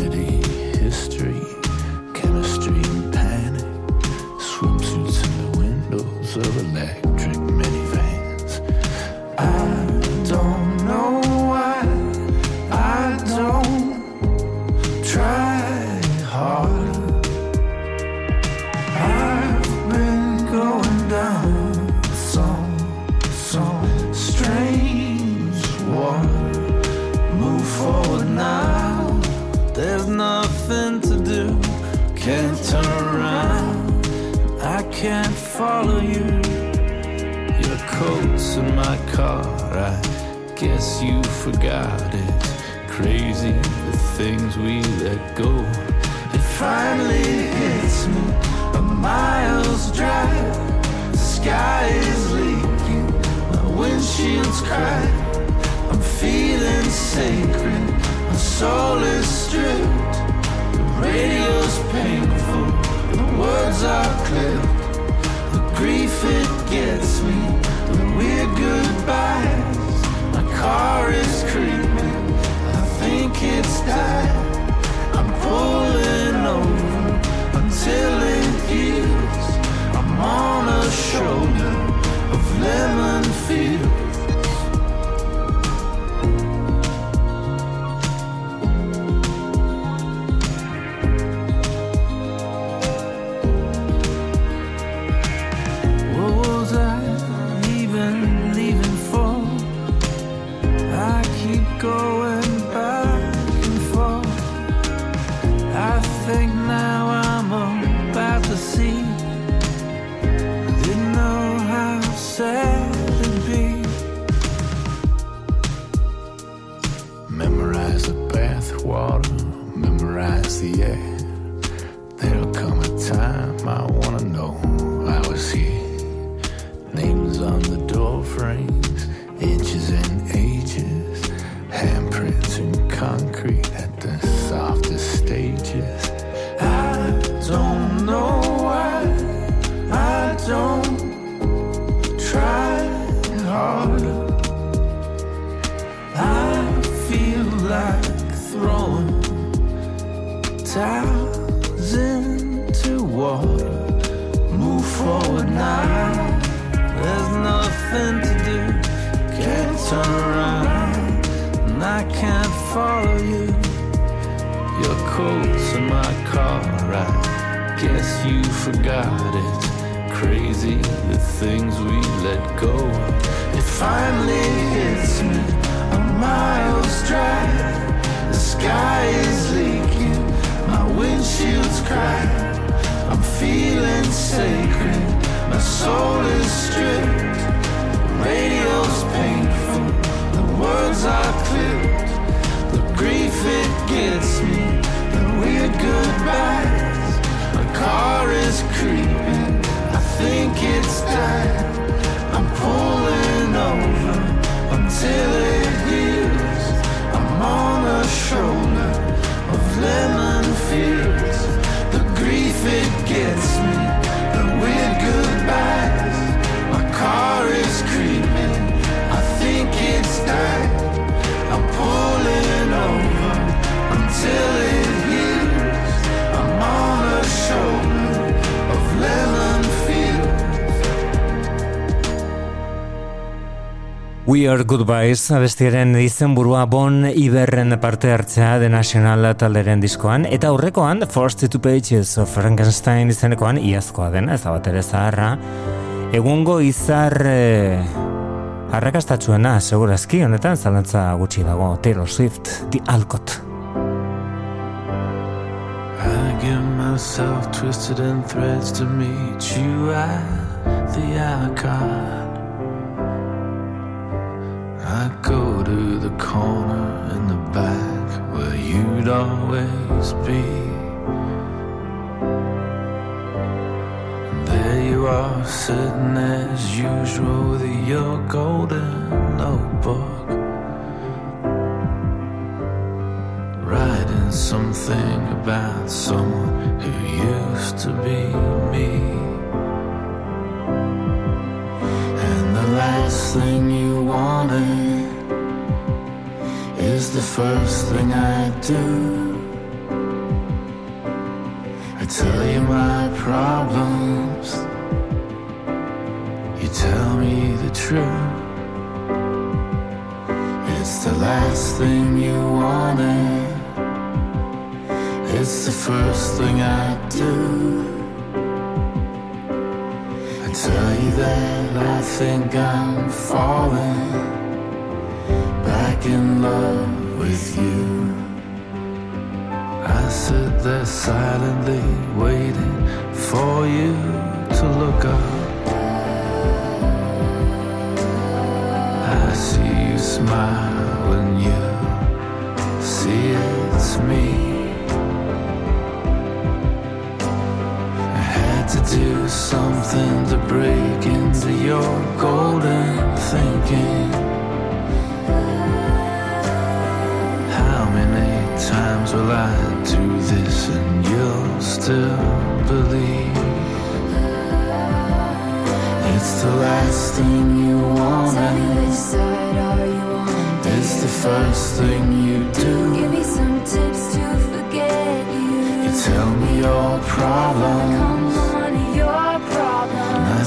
things we let go. It finally hits me a mile's drive. The sky is leaking, my windshield's cracked. I'm feeling sacred, my soul is stripped. The radio's painful, the words are clipped. The grief it gets me, the weird goodbyes. My car is creeping think it's that I'm pulling over until it heals. I'm on a shoulder of lemon fields. gets me. The weird goodbyes. A car is creeping. We are goodbyes, abestiaren izenburua Bon Iberren parte hartzea The National talderen diskoan, eta aurrekoan Forced to Pages of Frankenstein izenekoan iazkoa dena, ez bat ere zaharra, egungo izar eh, arrakastatxuena, segurazki, honetan zalantza gutxi dago, Taylor Swift, The Alcott. I get myself twisted in threads to meet you at the icon. I go to the corner in the back where you'd always be. There you are, sitting as usual with your golden notebook. Writing something about someone who used to be me. Last thing you wanted is the first thing I do. I tell you my problems, you tell me the truth. It's the last thing you wanted. It's the first thing I do. Tell you that I think I'm falling back in love with you. I sit there silently waiting for you to look up. I see you smile when you see it's me. To do something to break into your golden thinking. How many times will I do this and you'll still believe? It's the last thing you wanted. side are you on? It's the first thing you do. Give me some tips to forget you. You tell me your problem,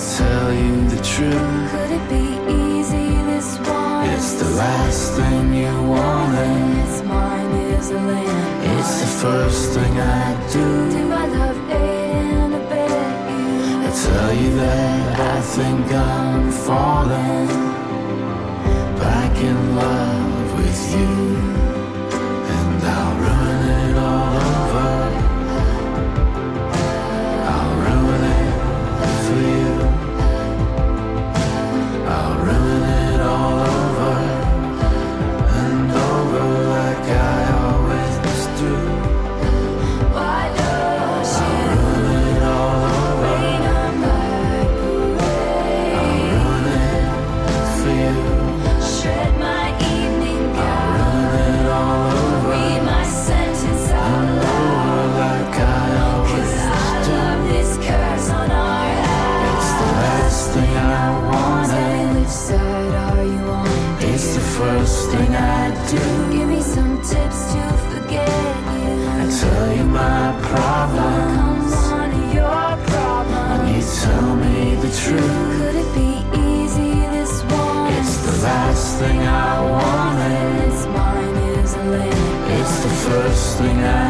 tell you the truth. Could it be easy this one? It's the last thing you wanted. It's mine is a land. It's the first thing I do. Do my love and abet you. I tell you that I think I'm falling back in love first thing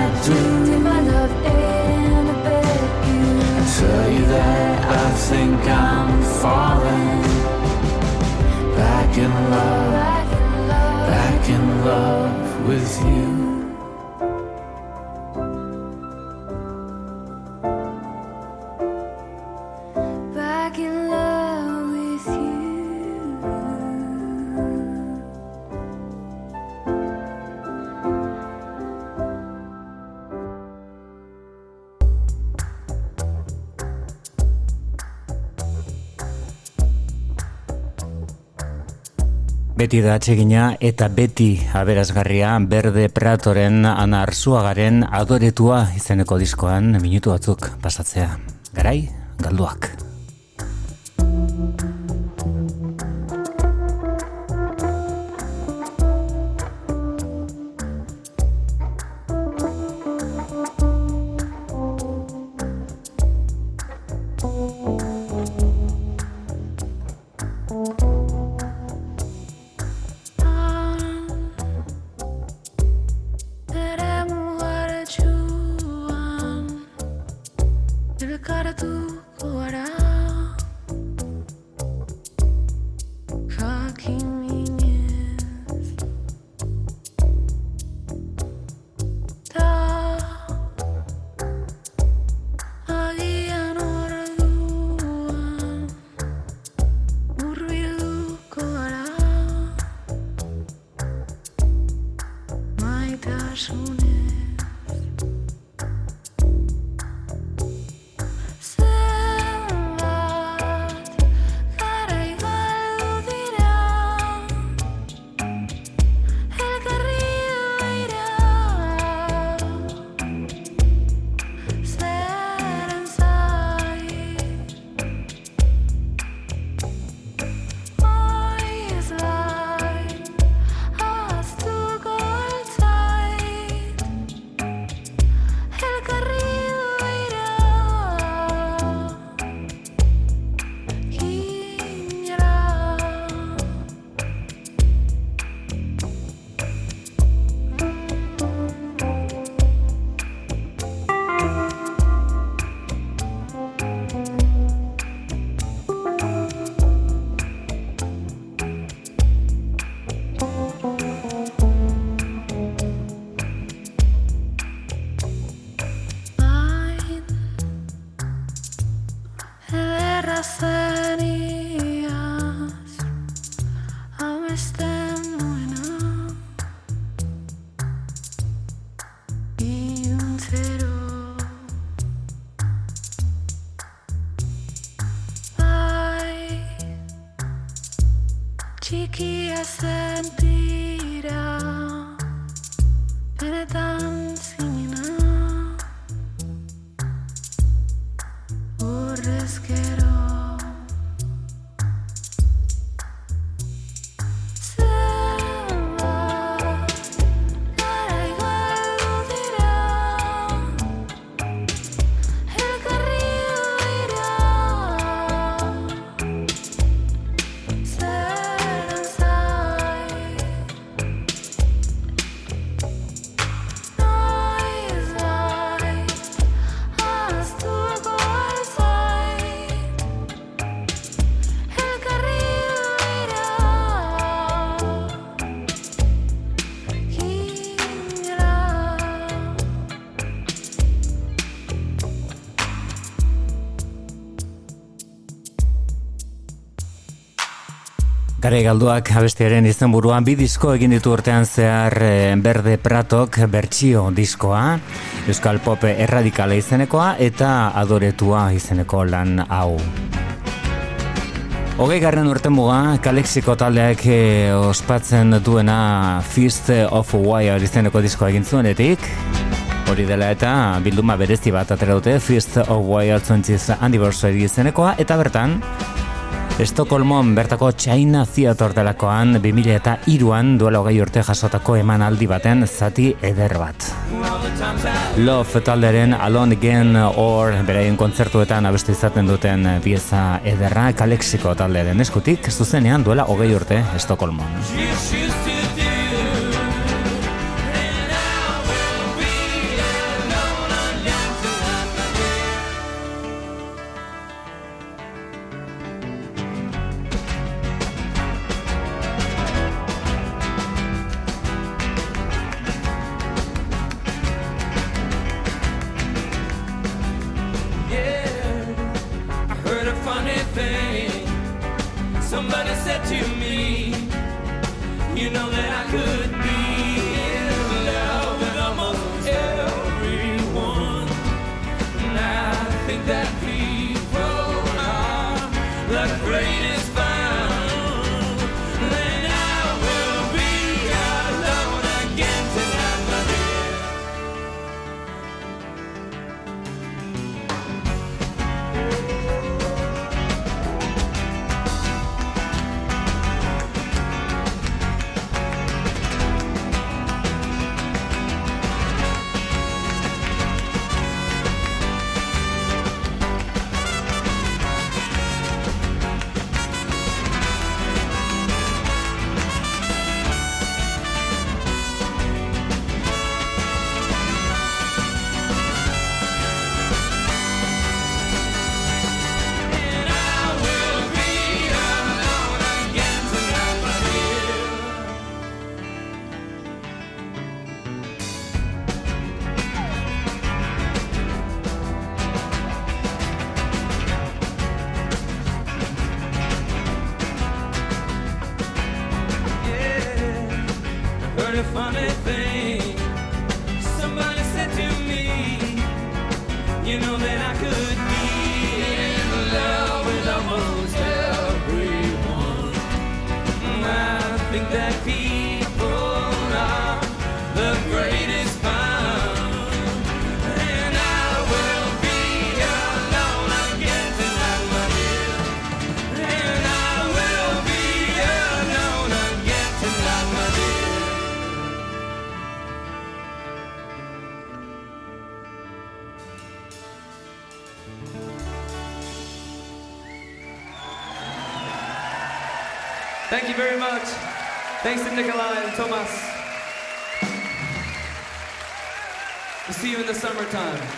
Beti da atsegina eta beti aberazgarria Berde Pratoren Ana Arzuagaren adoretua izeneko diskoan minutu batzuk pasatzea. Garai, galduak. Gare galduak abestiaren izenburuan bi disko egin ditu urtean zehar eh, Berde Pratok bertsio diskoa, Euskal Pop erradikala izenekoa eta adoretua izeneko lan hau. Hogei garren urten muga, Kalexiko taldeak eh, ospatzen duena Fist of Wire izeneko diskoa egin zuenetik, Hori dela eta bilduma berezi bat atera dute Fist of Wire 20th Anniversary izenekoa eta bertan Estokolmon bertako China Theater delakoan 2000 eta iruan duela hogei urte jasotako emanaldi baten zati eder bat. Love talderen Alone Again or beraien kontzertuetan abestu izaten duten pieza ederra Kalexiko taldearen eskutik zuzenean duela hogei urte Estokolmon.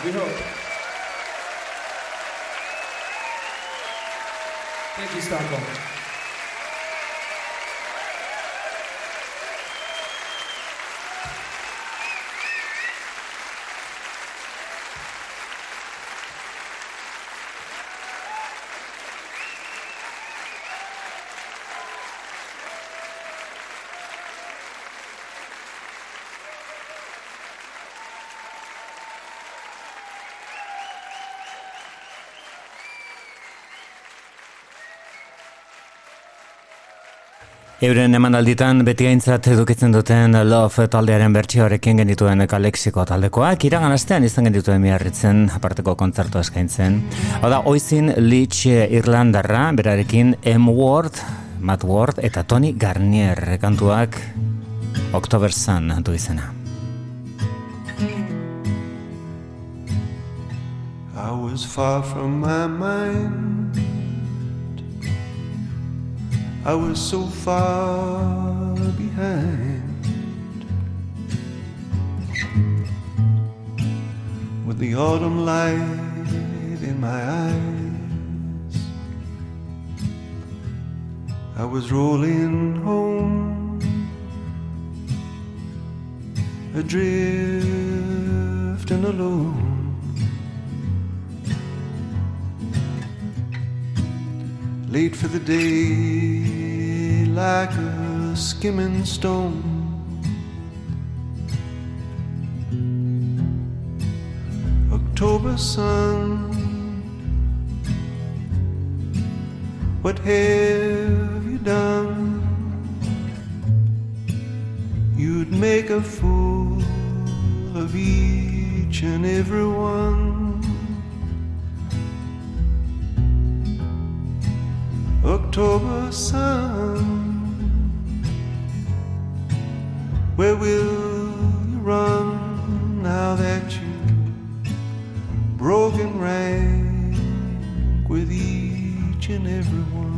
于正 Euren emanalditan beti aintzat edukitzen duten Love taldearen bertsioarekin genituen kalexiko taldekoak, iragan astean izan genituen miarritzen aparteko kontzertu eskaintzen. Hau da, oizin Leach Irlandarra, berarekin M. Ward, Matt Ward eta Tony Garnier kantuak October Sun du izena. I was far from my mind. I was so far behind. With the autumn light in my eyes, I was rolling home, adrift and alone. Late for the day like a skimming stone. October sun, what have you done? You'd make a fool of each and every one. October sun. Where will you run now that you broken rank with each and every one?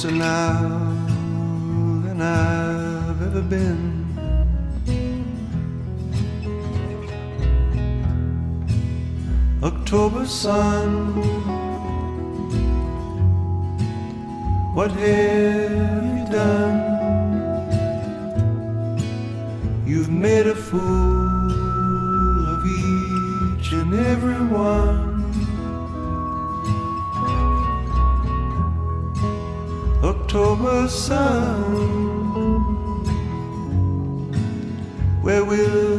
Closer now than I've ever been. October sun. What have you done? You've made a fool of each and every one. Sun, where will